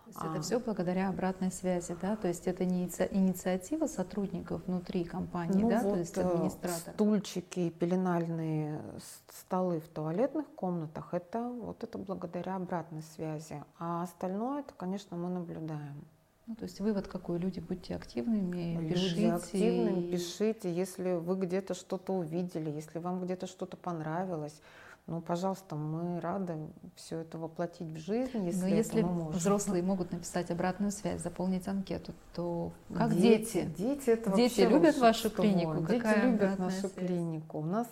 Speaker 2: То есть а. это все благодаря обратной связи, да? То есть это не инициатива сотрудников внутри компании,
Speaker 1: ну
Speaker 2: да?
Speaker 1: Вот
Speaker 2: То есть администратор.
Speaker 1: Стульчики, пеленальные столы в туалетных комнатах, это вот это благодаря обратной связи. А остальное, это, конечно, мы наблюдаем.
Speaker 2: Ну, то есть вывод какой? Люди, будьте активными,
Speaker 1: Люди пишите. активными, пишите. Если вы где-то что-то увидели, если вам где-то что-то понравилось, ну, пожалуйста, мы рады все это воплотить в жизнь, если
Speaker 2: Но если
Speaker 1: можем.
Speaker 2: взрослые могут написать обратную связь, заполнить анкету, то как
Speaker 1: дети? Дети, это
Speaker 2: дети любят вашу клинику?
Speaker 1: Дети Какая любят нашу связь? клинику. У нас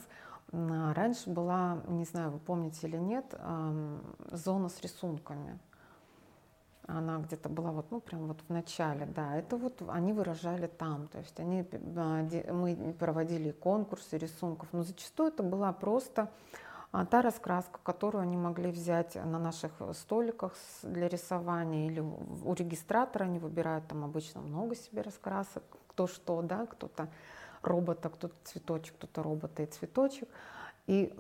Speaker 1: раньше была, не знаю, вы помните или нет, зона с рисунками она где-то была вот, ну, прям вот в начале, да, это вот они выражали там, то есть они, а, мы проводили конкурсы рисунков, но зачастую это была просто а, та раскраска, которую они могли взять на наших столиках для рисования или у регистратора они выбирают там обычно много себе раскрасок, кто что, да, кто-то робота, кто-то цветочек, кто-то робота и цветочек. И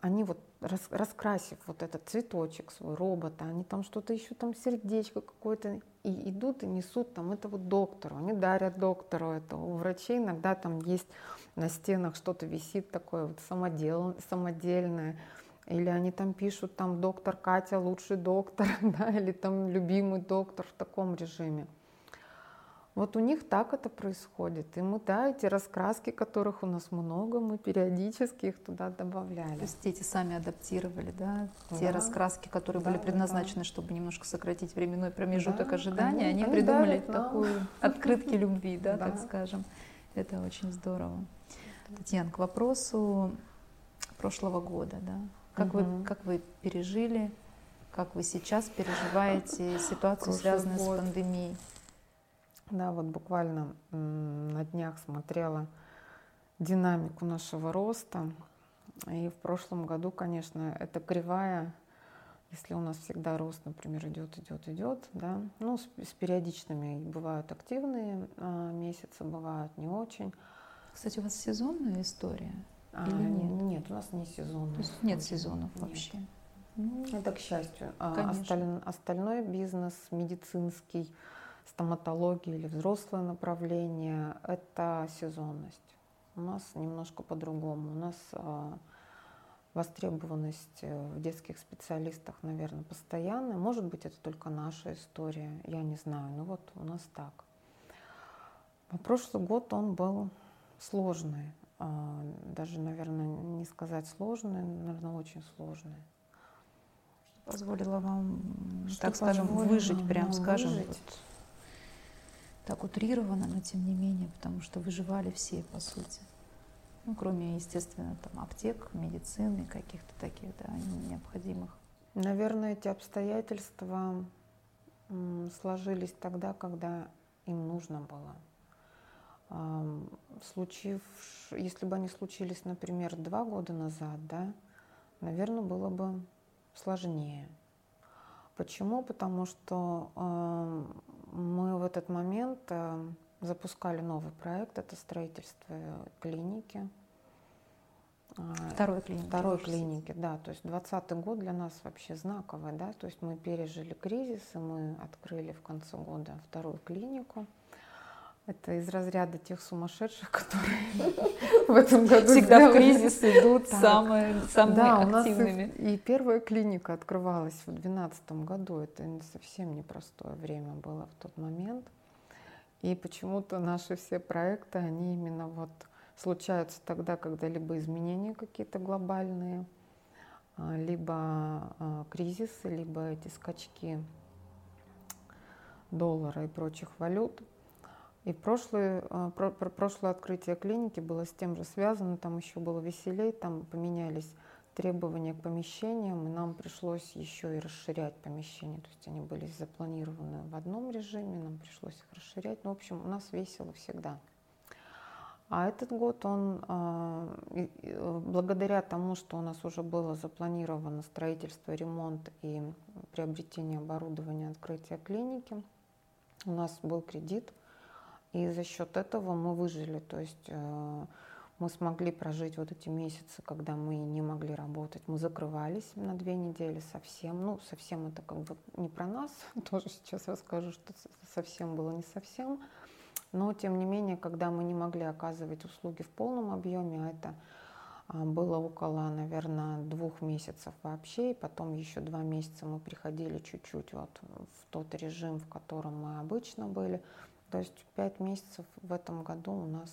Speaker 1: они вот раскрасив вот этот цветочек свой, робота, они там что-то еще, там сердечко какое-то, и идут и несут там это вот доктору, они дарят доктору это. У врачей иногда там есть на стенах что-то висит такое вот самодел, самодельное, или они там пишут там доктор Катя лучший доктор, да, или там любимый доктор в таком режиме. Вот у них так это происходит. И мы, да, эти раскраски, которых у нас много, мы периодически их туда добавляли. То
Speaker 2: есть дети сами адаптировали, да, те да. раскраски, которые да, были предназначены, да. чтобы немножко сократить временной промежуток да, ожидания, они, они придумали такую открытки любви, да, да, так скажем. Это очень здорово. Татьяна, к вопросу прошлого года, да. Как, угу. вы, как вы пережили, как вы сейчас переживаете ситуацию, связанную год. с пандемией?
Speaker 1: Да, вот буквально на днях смотрела динамику нашего роста. И в прошлом году, конечно, это кривая, если у нас всегда рост, например, идет, идет, идет, да, ну, с, с периодичными бывают активные а, месяцы, бывают не очень.
Speaker 2: Кстати, у вас сезонная история?
Speaker 1: А, или нет? Нет, у нас не сезонная. То
Speaker 2: есть нет сезонов нет. вообще?
Speaker 1: Ну, это к счастью. А осталь, остальной бизнес, медицинский, стоматология или взрослое направление – это сезонность. У нас немножко по-другому. У нас а, востребованность э, в детских специалистах, наверное, постоянная. Может быть, это только наша история, я не знаю. Но вот у нас так. А прошлый год он был сложный. А, даже, наверное, не сказать сложный, наверное, очень сложный.
Speaker 2: Позволило вам, Что так скажем, выжить, прям скажем, выжить? Вот так утрированно, но тем не менее, потому что выживали все, по сути. Ну, кроме, естественно, там, аптек, медицины, каких-то таких, да, необходимых.
Speaker 1: Наверное, эти обстоятельства сложились тогда, когда им нужно было. Случив, если бы они случились, например, два года назад, да, наверное, было бы сложнее. Почему? Потому что мы в этот момент э, запускали новый проект, это строительство клиники.
Speaker 2: А, второй клиники.
Speaker 1: Второй клиники, да. То есть 2020 год для нас вообще знаковый, да. То есть мы пережили кризис, и мы открыли в конце года вторую клинику. Это из разряда тех сумасшедших, которые в этом году
Speaker 2: всегда в кризис идут самые, активными.
Speaker 1: И первая клиника открывалась в 2012 году. Это совсем непростое время было в тот момент. И почему-то наши все проекты, они именно вот случаются тогда, когда либо изменения какие-то глобальные, а, либо а, кризисы, либо эти скачки доллара и прочих валют. И прошлое, а, про, про, прошлое открытие клиники было с тем же связано, там еще было веселей, там поменялись требования к помещениям, и нам пришлось еще и расширять помещения. То есть они были запланированы в одном режиме, нам пришлось их расширять. Ну, в общем, у нас весело всегда. А этот год, он, а, благодаря тому, что у нас уже было запланировано строительство, ремонт и приобретение оборудования, открытие клиники, у нас был кредит – и за счет этого мы выжили. То есть э, мы смогли прожить вот эти месяцы, когда мы не могли работать. Мы закрывались на две недели совсем. Ну, совсем это как бы не про нас. Тоже сейчас расскажу, что совсем было не совсем. Но, тем не менее, когда мы не могли оказывать услуги в полном объеме, а это а, было около, наверное, двух месяцев вообще, и потом еще два месяца мы приходили чуть-чуть вот в тот режим, в котором мы обычно были. То есть пять месяцев в этом году у нас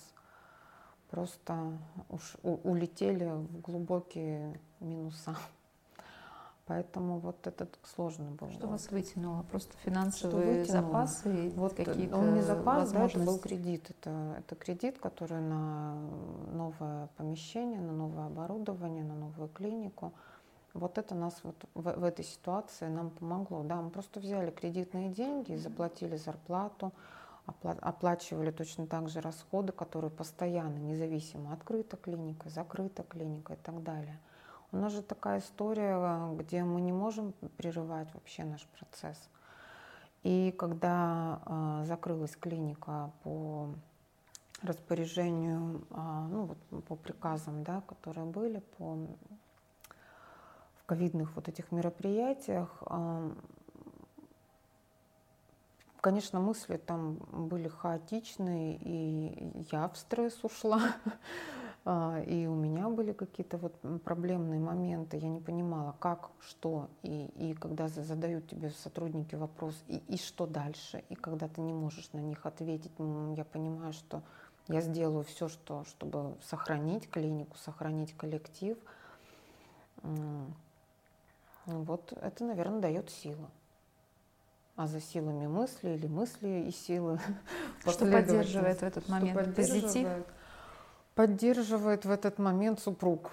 Speaker 1: просто уж улетели в глубокие минуса. Поэтому вот этот сложно был.
Speaker 2: Что вас вытянуло? Просто финансовые запасы?
Speaker 1: Вот какие-то он не запас, да, это был кредит. Это, это кредит, который на новое помещение, на новое оборудование, на новую клинику. Вот это нас вот в, в этой ситуации нам помогло. Да, мы просто взяли кредитные деньги, заплатили зарплату, оплачивали точно так же расходы, которые постоянно, независимо, открыта клиника, закрыта клиника и так далее. У нас же такая история, где мы не можем прерывать вообще наш процесс. И когда э, закрылась клиника по распоряжению, э, ну вот по приказам, да, которые были по в ковидных вот этих мероприятиях, э, Конечно, мысли там были хаотичные, и я в стресс ушла. А, и у меня были какие-то вот проблемные моменты, я не понимала, как, что, и, и когда задают тебе сотрудники вопрос, и, и что дальше, и когда ты не можешь на них ответить, я понимаю, что я сделаю все, что, чтобы сохранить клинику, сохранить коллектив. Вот это, наверное, дает силу. А за силами мысли или мысли и силы.
Speaker 2: Что поддерживает в этот момент позитив?
Speaker 1: поддерживает в этот момент супруг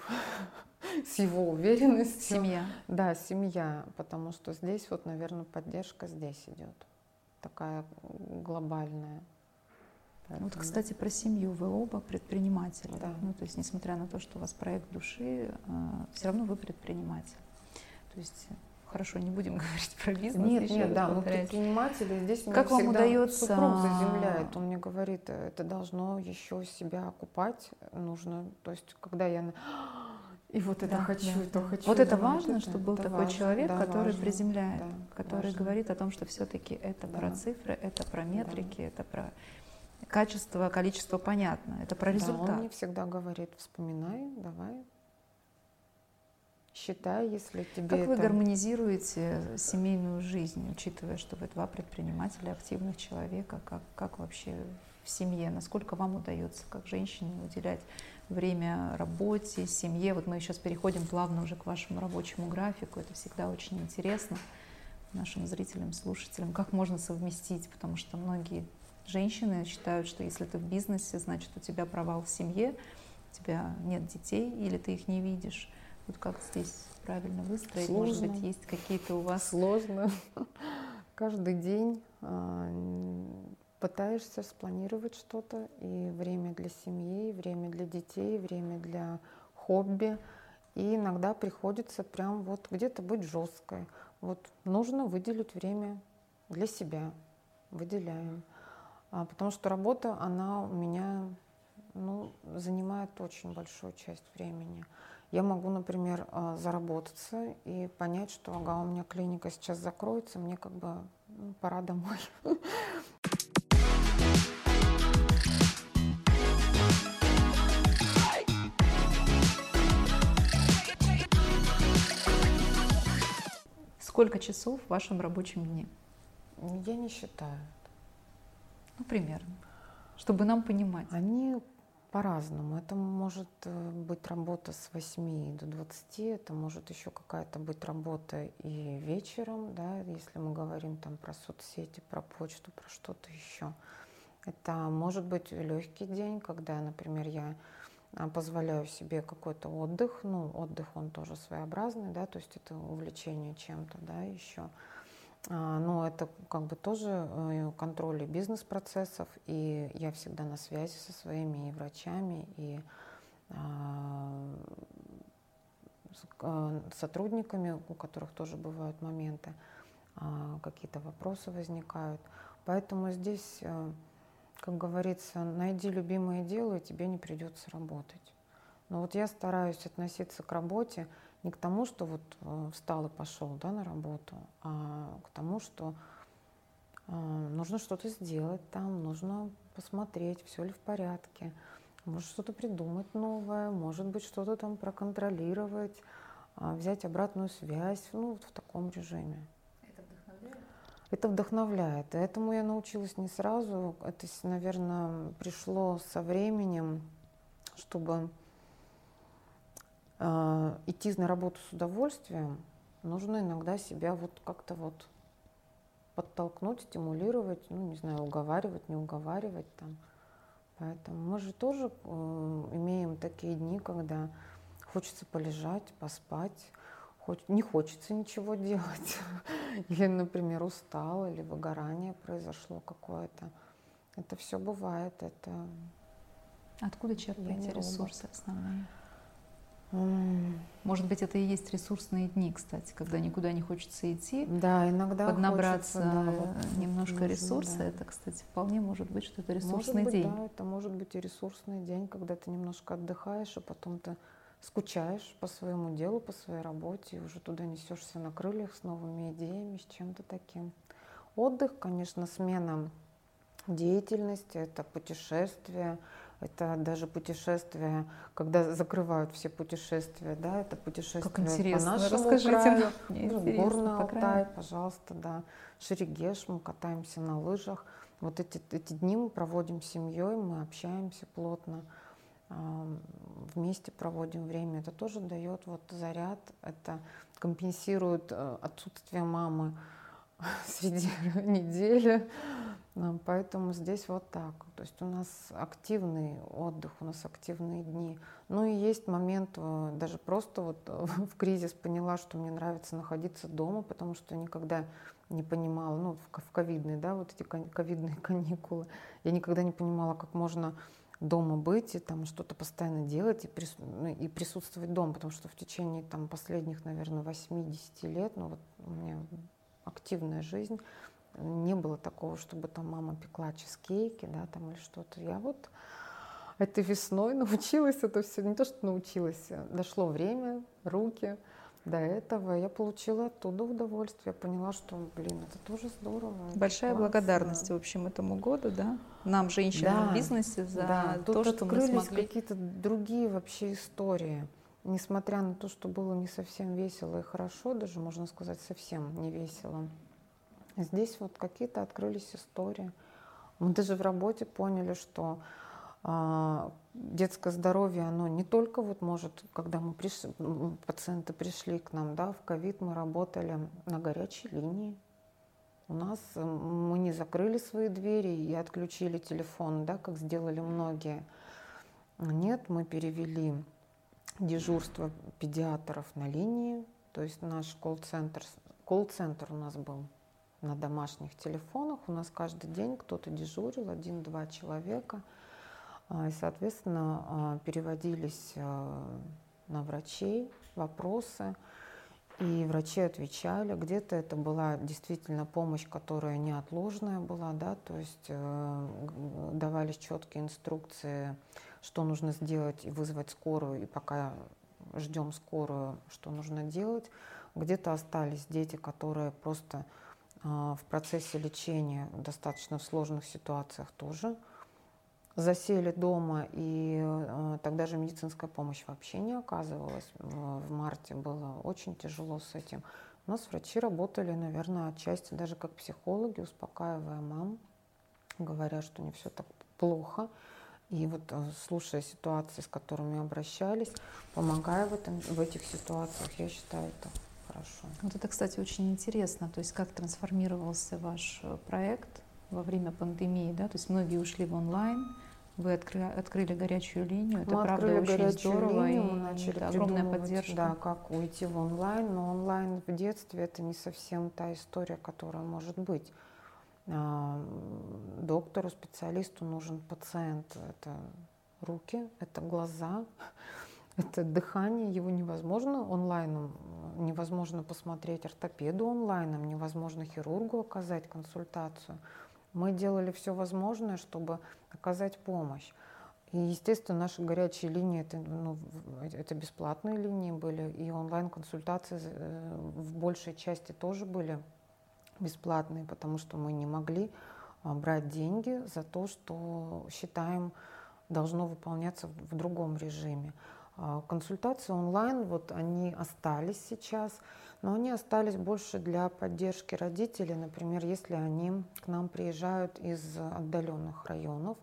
Speaker 1: с его уверенностью.
Speaker 2: Семья.
Speaker 1: Да, семья, потому что здесь вот, наверное, поддержка здесь идет, такая глобальная.
Speaker 2: Поэтому... Вот, кстати, про семью. Вы оба предприниматели. Да. Ну, то есть, несмотря на то, что у вас проект души, э, все равно вы предприниматель. То есть хорошо, не будем говорить про бизнес.
Speaker 1: Нет, еще нет, да, мы предприниматели. Здесь
Speaker 2: как вам удается?
Speaker 1: Супруг заземляет. Он мне говорит, это должно еще себя окупать, нужно. То есть, когда я и вот это да, хочу, да, то да. хочу.
Speaker 2: Вот это важно, это, чтобы был это такой важно, человек, да, который важно, приземляет, да, который важно. говорит о том, что все-таки это да. про цифры, это про метрики, да. это про качество, количество понятно, это про результат.
Speaker 1: Да, он мне всегда говорит, вспоминай, давай, считай, если тебе
Speaker 2: Как
Speaker 1: это...
Speaker 2: вы гармонизируете семейную жизнь, учитывая, что вы два предпринимателя, активных человека, как, как вообще в семье, насколько вам удается как женщине уделять время работе, семье. Вот мы сейчас переходим плавно уже к вашему рабочему графику, это всегда очень интересно нашим зрителям, слушателям, как можно совместить, потому что многие женщины считают, что если ты в бизнесе, значит у тебя провал в семье, у тебя нет детей или ты их не видишь. Вот как здесь правильно выстроить? Сложно. Может быть, есть какие-то у вас...
Speaker 1: Сложно. Каждый день а, пытаешься спланировать что-то, и время для семьи, и время для детей, и время для хобби. И иногда приходится прям вот где-то быть жесткой. Вот нужно выделить время для себя. Выделяем. А, потому что работа, она у меня ну, занимает очень большую часть времени я могу, например, а, заработаться и понять, что ага, у меня клиника сейчас закроется, мне как бы ну, пора домой.
Speaker 2: Сколько часов в вашем рабочем дне?
Speaker 1: Я не считаю.
Speaker 2: Ну, примерно. Чтобы нам понимать.
Speaker 1: Они по-разному. Это может э, быть работа с 8 до 20, это может еще какая-то быть работа и вечером, да, если мы говорим там про соцсети, про почту, про что-то еще. Это может быть легкий день, когда, например, я а, позволяю себе какой-то отдых, ну, отдых он тоже своеобразный, да, то есть это увлечение чем-то, да, еще. А, но это как бы тоже э, контроль бизнес-процессов, и я всегда на связи со своими и врачами, и а, э, сотрудниками, у которых тоже бывают моменты, а, какие-то вопросы возникают. Поэтому здесь, э, как говорится, найди любимое дело, и тебе не придется работать. Но вот я стараюсь относиться к работе не к тому, что вот э, встал и пошел да, на работу, а к тому, что э, нужно что-то сделать там, нужно посмотреть, все ли в порядке, может что-то придумать новое, может быть что-то там проконтролировать, э, взять обратную связь, ну вот в таком режиме.
Speaker 2: Это вдохновляет?
Speaker 1: Это вдохновляет. Этому я научилась не сразу. Это, наверное, пришло со временем, чтобы идти на работу с удовольствием, нужно иногда себя вот как-то вот подтолкнуть, стимулировать, ну, не знаю, уговаривать, не уговаривать там. Поэтому мы же тоже э, имеем такие дни, когда хочется полежать, поспать, хоч... не хочется ничего делать. или, например, устал, или выгорание произошло какое-то. Это все бывает. Это
Speaker 2: Откуда черпаете ресурсы основные? Может быть, это и есть ресурсные дни, кстати, когда никуда не хочется идти.
Speaker 1: Да, иногда
Speaker 2: поднабраться
Speaker 1: хочется, да,
Speaker 2: вот, немножко нужно, ресурса. Да. Это, кстати, вполне может быть, что это ресурсный
Speaker 1: может быть,
Speaker 2: день.
Speaker 1: Да, это может быть и ресурсный день, когда ты немножко отдыхаешь, а потом ты скучаешь по своему делу, по своей работе, и уже туда несешься на крыльях с новыми идеями, с чем-то таким. Отдых, конечно, смена деятельности, это путешествие, это даже путешествие, когда закрывают все путешествия, да, это путешествие
Speaker 2: как интересно.
Speaker 1: по нашему
Speaker 2: Расскажите
Speaker 1: краю,
Speaker 2: мне.
Speaker 1: Горный
Speaker 2: по
Speaker 1: Алтай,
Speaker 2: краю.
Speaker 1: пожалуйста, да, Шерегеш, мы катаемся на лыжах. Вот эти, эти дни мы проводим с семьей, мы общаемся плотно, вместе проводим время. Это тоже дает вот заряд, это компенсирует э, отсутствие мамы среди недели. А, Поэтому здесь вот так. То есть у нас активный отдых, у нас активные дни. Ну и есть момент, э, даже просто вот э, в кризис поняла, что мне нравится находиться дома, потому что никогда не понимала, ну в ко- в ковидные, да, вот эти ковидные каникулы, я никогда не понимала, как можно дома быть и там что-то постоянно делать и, прис- ну, и присутствовать дома, потому что в течение там последних, наверное, 80 лет, ну вот у меня активная жизнь, не было такого, чтобы там мама пекла чизкейки, да, там или что-то. Я вот этой весной научилась это все, не то, что научилась, а дошло время, руки до этого, я получила оттуда удовольствие, я поняла, что, блин, это тоже здорово.
Speaker 2: Большая
Speaker 1: классно.
Speaker 2: благодарность, в общем, этому году, да, нам, женщинам
Speaker 1: Да,
Speaker 2: в бизнесе, за
Speaker 1: Да,
Speaker 2: то,
Speaker 1: тут
Speaker 2: что мы смогли.
Speaker 1: какие-то другие вообще истории. Несмотря на то, что было не совсем весело и хорошо, даже можно сказать совсем не весело. Здесь вот какие-то открылись истории. Мы даже в работе поняли, что а, детское здоровье, оно не только вот может, когда мы пришли, пациенты пришли к нам, да, в ковид мы работали на горячей линии. У нас э, мы не закрыли свои двери и отключили телефон, да, как сделали многие. Нет, мы перевели дежурство педиатров на линии, то есть наш колл-центр, колл-центр у нас был на домашних телефонах, у нас каждый день кто-то дежурил, один-два человека, А, и, соответственно, а, переводились а, на врачей вопросы, и врачи отвечали. Где-то это была действительно помощь, которая неотложная была, да, то есть э, давались четкие инструкции, что нужно сделать и вызвать скорую, и пока ждем скорую, что нужно делать. Где-то остались дети, которые просто а, в процессе лечения достаточно в сложных ситуациях тоже засели дома, и э, тогда же медицинская помощь вообще не оказывалась. В марте было очень тяжело с этим. У нас врачи работали, наверное, отчасти даже как психологи, успокаивая мам, говоря, что не все так плохо. И вот э, слушая ситуации, с которыми обращались, помогая в, этом, в этих ситуациях, я считаю это хорошо.
Speaker 2: Вот это, кстати, очень интересно, то есть как трансформировался ваш э, проект во время пандемии, да, то есть многие ушли в онлайн, вы откры- открыли горячую линию, это
Speaker 1: мы
Speaker 2: правда
Speaker 1: открыли
Speaker 2: очень
Speaker 1: горячую
Speaker 2: здорово
Speaker 1: линию,
Speaker 2: и
Speaker 1: начали
Speaker 2: да, огромная поддержка.
Speaker 1: Да, как уйти в онлайн, но онлайн в детстве это не совсем та история, которая может быть. А, Доктору, специалисту нужен пациент. Это руки, это глаза, это дыхание. Его невозможно онлайном, невозможно посмотреть ортопеду онлайном, невозможно хирургу оказать консультацию. Мы делали все возможное, чтобы оказать помощь. И, естественно, наши горячие линии это, ну, это бесплатные линии были, и онлайн-консультации э, в большей части тоже были бесплатные, потому что мы не могли а, брать деньги за то, что считаем должно выполняться в в другом режиме. А, Консультации онлайн, вот они остались сейчас, но они остались больше для поддержки родителей, например, если они к нам приезжают из отдаленных районов,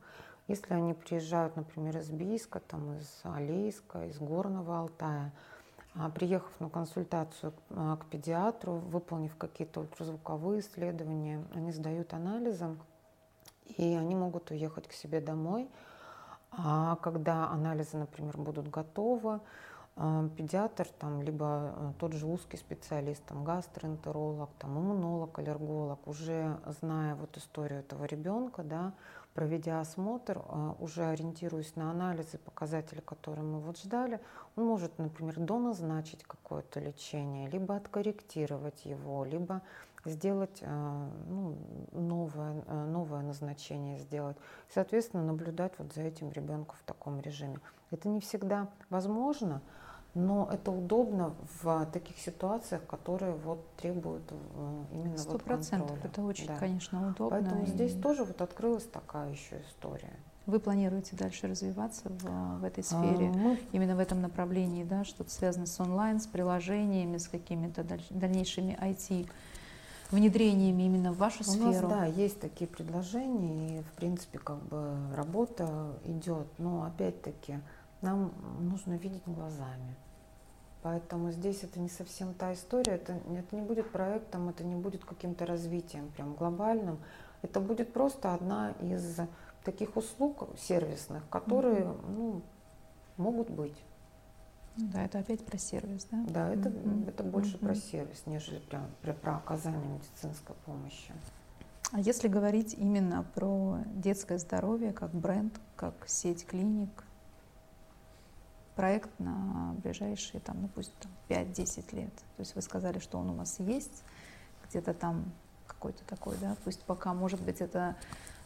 Speaker 1: если они приезжают, например, из Бийска, там, из Алейска, из Горного Алтая, а, приехав на консультацию а, к педиатру, выполнив какие-то ультразвуковые исследования, они сдают анализы, и они могут уехать к себе домой. А когда анализы, например, будут готовы, педиатр, там, либо а, тот же узкий специалист, там, гастроэнтеролог, там, иммунолог, аллерголог, уже зная вот историю этого ребенка, да, проведя осмотр, а, уже ориентируясь на анализы, показатели, которые мы вот ждали, он может, например, доназначить какое-то лечение, либо откорректировать его, либо сделать э, ну, новое, э, новое назначение сделать. Соответственно, наблюдать вот за этим ребенком в таком режиме. Это не всегда возможно, но это удобно в таких ситуациях, которые вот требуют э, именно
Speaker 2: Сто
Speaker 1: вот
Speaker 2: процентов.
Speaker 1: контроля.
Speaker 2: Это очень,
Speaker 1: Да.
Speaker 2: конечно, удобно.
Speaker 1: Поэтому
Speaker 2: и-
Speaker 1: здесь тоже вот открылась такая еще история.
Speaker 2: Вы планируете дальше развиваться в, в этой сфере,
Speaker 1: А, мы
Speaker 2: именно в этом направлении, да, что-то связано с онлайн, с приложениями, с какими-то даль- дальнейшими IT внедрениями именно в вашу
Speaker 1: У нас,
Speaker 2: сферу?
Speaker 1: да, есть такие предложения, и, в принципе, как бы работа идет, но, опять-таки, нам нужно видеть глазами. Поэтому здесь это не совсем та история, это, это не будет проектом, это не будет каким-то развитием прям глобальным. Это будет просто одна из таких услуг сервисных, которые ну, могут быть.
Speaker 2: Ну Да, это опять про сервис, да?
Speaker 1: Да, это,
Speaker 2: Мгм.
Speaker 1: это больше про
Speaker 2: Мгм.
Speaker 1: сервис, нежели прям про, про оказание медицинской помощи.
Speaker 2: А если говорить именно про детское здоровье как бренд, как сеть клиник, проект на ближайшие, там, ну пусть там, 5-10 лет. То есть вы сказали, что он у вас есть, где-то там какой-то такой, да, пусть пока, может быть, это,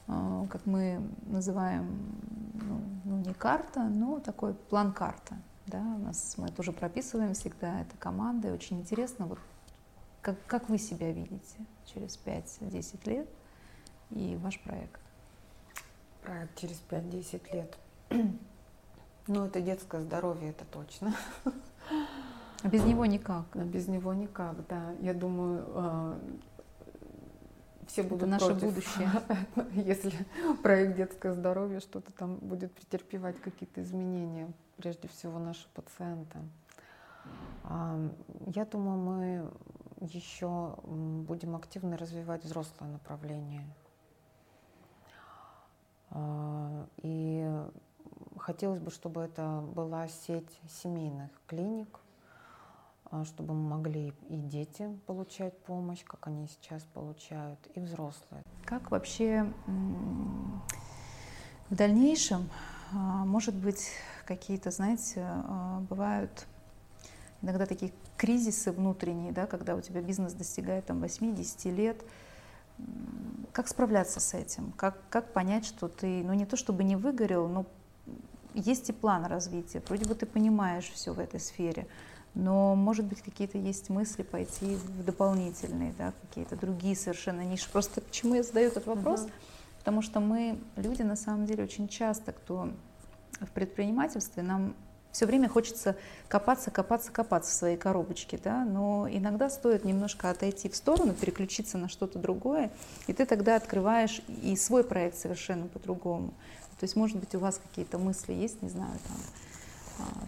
Speaker 2: э, как мы называем, ну, ну, не карта, но такой план-карта, да, у нас мы тоже прописываем всегда, это команда, и очень интересно, вот как, как вы себя видите через 5-10 лет и ваш проект?
Speaker 1: Проект через 5-10 лет. Ну, это детское здоровье, это точно.
Speaker 2: А без него никак.
Speaker 1: Но без него никак, да. Я думаю, э, все
Speaker 2: Это
Speaker 1: будут
Speaker 2: наше
Speaker 1: против,
Speaker 2: будущее.
Speaker 1: если проект детское здоровье что-то там будет претерпевать какие-то изменения, прежде всего наши пациенты. А, Я думаю, мы еще будем активно развивать взрослое направление. А, И хотелось бы, чтобы это была сеть семейных клиник, а, чтобы могли и дети получать помощь, как они сейчас получают, и взрослые.
Speaker 2: Как вообще в дальнейшем, а, может быть, какие-то, знаете, а, бывают иногда такие кризисы внутренние, да, когда у тебя бизнес достигает там 8-10 лет, как справляться с этим? Как, как понять, что ты, ну не то чтобы не выгорел, но есть и план развития. Вроде бы ты понимаешь все в этой сфере, но, может быть, какие-то есть мысли пойти в дополнительные, да, какие-то другие совершенно ниши. Просто почему я задаю этот вопрос?
Speaker 1: Мгм.
Speaker 2: Потому что мы, люди, на самом деле, очень часто, кто в предпринимательстве, нам все время хочется копаться, копаться, копаться в своей коробочке, да, но иногда стоит немножко отойти в сторону, переключиться на что-то другое, и ты тогда открываешь и свой проект совершенно по-другому. То есть, может быть, у вас какие-то мысли есть, не знаю, там,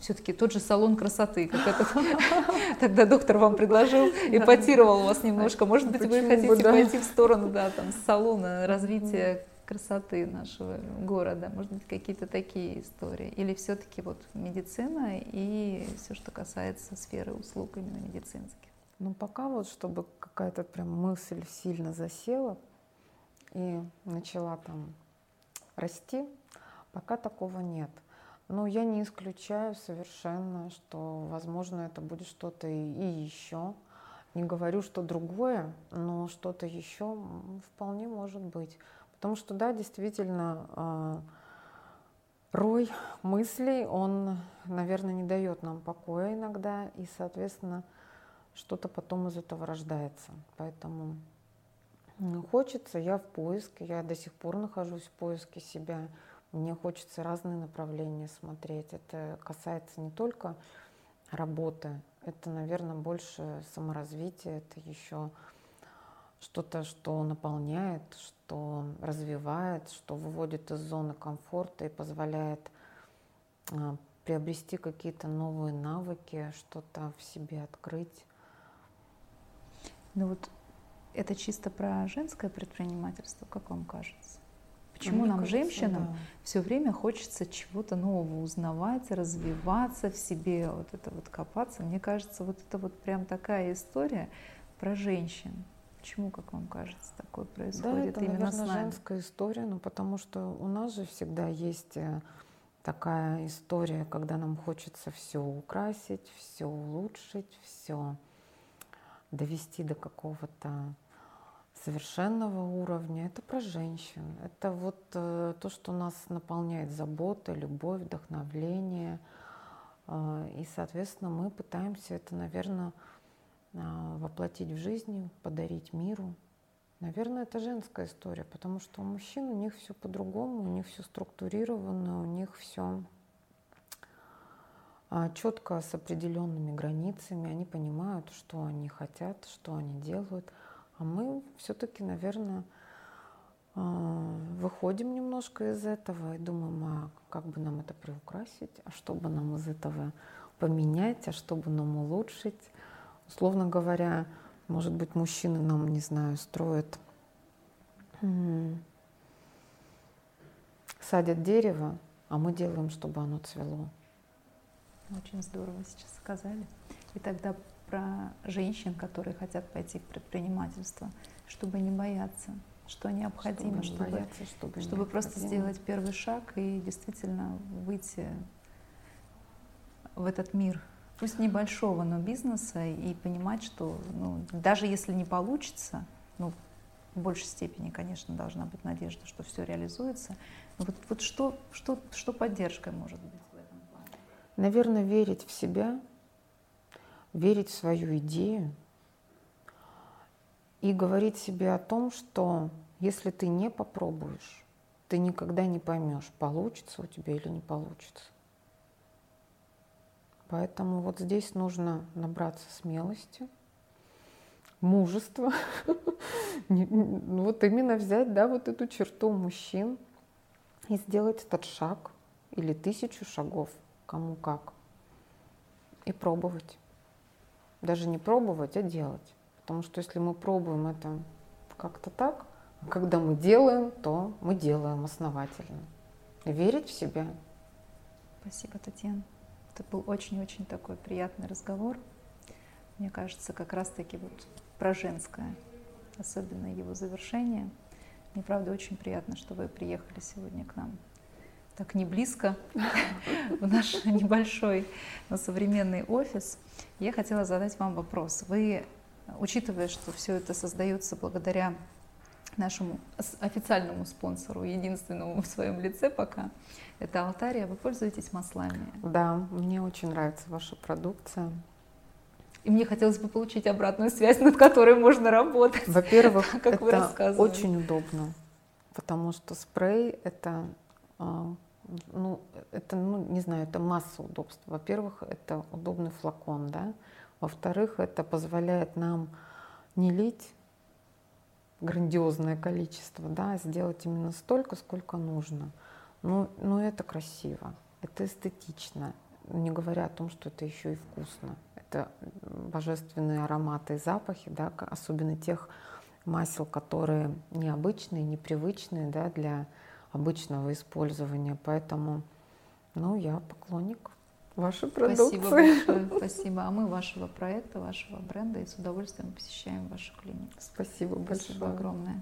Speaker 2: все-таки тот же салон красоты, как этот тогда доктор вам предложил, эпатировал вас немножко. Может быть, вы хотите пойти в сторону, да, там, салона развития красоты нашего города, может быть, какие-то такие истории. Или все-таки вот медицина и все, что касается сферы услуг именно медицинских.
Speaker 1: Ну, пока вот, чтобы какая-то прям мысль сильно засела и начала там расти, пока такого нет. Но я не исключаю совершенно, что, возможно, это будет что-то и, еще. Не говорю, что другое, но что-то еще вполне может быть. Потому что, да, действительно, а, рой мыслей, он, наверное, не дает нам покоя иногда, и, соответственно, что-то потом из этого рождается. Поэтому хочется, я в поиске, я до сих пор нахожусь в поиске себя. Мне хочется разные направления смотреть. Это касается не только работы, это, наверное, больше саморазвития, это еще что-то, что наполняет, что развивает, что выводит из зоны комфорта и позволяет а, приобрести какие-то новые навыки, что-то в себе открыть.
Speaker 2: Ну вот это чисто про женское предпринимательство, как вам кажется? Почему
Speaker 1: Мне
Speaker 2: нам,
Speaker 1: кажется,
Speaker 2: женщинам,
Speaker 1: да.
Speaker 2: все время хочется чего-то нового узнавать, развиваться в себе, вот это вот копаться? Мне кажется, вот это вот прям такая история про женщин. Почему, как вам кажется, такое
Speaker 1: Да,
Speaker 2: происходит
Speaker 1: это,
Speaker 2: именно
Speaker 1: наверное,
Speaker 2: с нами?
Speaker 1: женская история, ну, потому что у нас же всегда есть э, такая история, когда нам хочется все украсить, все улучшить, все довести до какого-то совершенного уровня. Это про женщин. Это вот э, то, что нас наполняет заботой, любовь, вдохновление. Э, и, соответственно, мы пытаемся это, наверное, воплотить в жизнь, подарить миру. Наверное, это женская история, потому что у мужчин у них все по-другому, у них все структурировано, у них все четко с определенными границами, они понимают, что они хотят, что они делают. А мы все-таки, наверное, а, выходим немножко из этого и думаем, а как бы нам это приукрасить, а что бы нам из этого поменять, а что бы нам улучшить. Условно говоря, может быть, мужчины нам, не знаю, строят, садят дерево, а мы делаем, чтобы оно цвело.
Speaker 2: Очень здорово сейчас сказали. И тогда про женщин, которые хотят пойти в предпринимательство, чтобы не бояться, что необходимо, чтобы, чтобы, бояться, чтобы, чтобы просто сделать первый шаг и действительно выйти в этот мир пусть небольшого, но бизнеса, и понимать, что ну, даже если не получится, ну, в большей степени, конечно, должна быть надежда, что все реализуется. Но вот, вот что, что, что поддержкой может быть в этом плане?
Speaker 1: Наверное, верить в себя, верить в свою идею и говорить себе о том, что если ты не попробуешь, ты никогда не поймешь, получится у тебя или не получится. Поэтому вот здесь нужно набраться смелости, мужества, ну вот именно взять, да, вот эту черту мужчин и сделать этот шаг или тысячу шагов, кому как, и пробовать. Даже не пробовать, а делать. Потому что если мы пробуем это как-то так, когда мы делаем, то мы делаем основательно. Верить в себя.
Speaker 2: Спасибо, Татьяна. Это был очень-очень такой приятный разговор. Мне кажется, как раз-таки вот про женское, особенно его завершение. Мне, правда, очень приятно, что вы приехали сегодня к нам так не близко в наш небольшой, но современный офис. Я хотела задать вам вопрос. Вы, учитывая, что все это создается благодаря нашему официальному спонсору, единственному в своем лице пока, это Алтария. Вы пользуетесь маслами?
Speaker 1: Да, мне очень нравится ваша продукция.
Speaker 2: И мне хотелось бы получить обратную связь, над которой можно работать.
Speaker 1: Во-первых, это очень удобно, потому что спрей это, а, ну, это, ну, не знаю, это масса удобств. Во-первых, это удобный флакон, да. Во-вторых, это позволяет нам не лить грандиозное количество, да, сделать именно столько, сколько нужно. Ну, ну это красиво, это эстетично, не говоря о том, что это еще и вкусно. Это божественные ароматы и запахи, да, особенно тех масел, которые необычные, непривычные да, для обычного использования. Поэтому ну, я поклонник вашей продукции.
Speaker 2: Спасибо большое, спасибо. А мы вашего проекта, вашего бренда и с удовольствием посещаем вашу клинику.
Speaker 1: Спасибо большое.
Speaker 2: Спасибо огромное.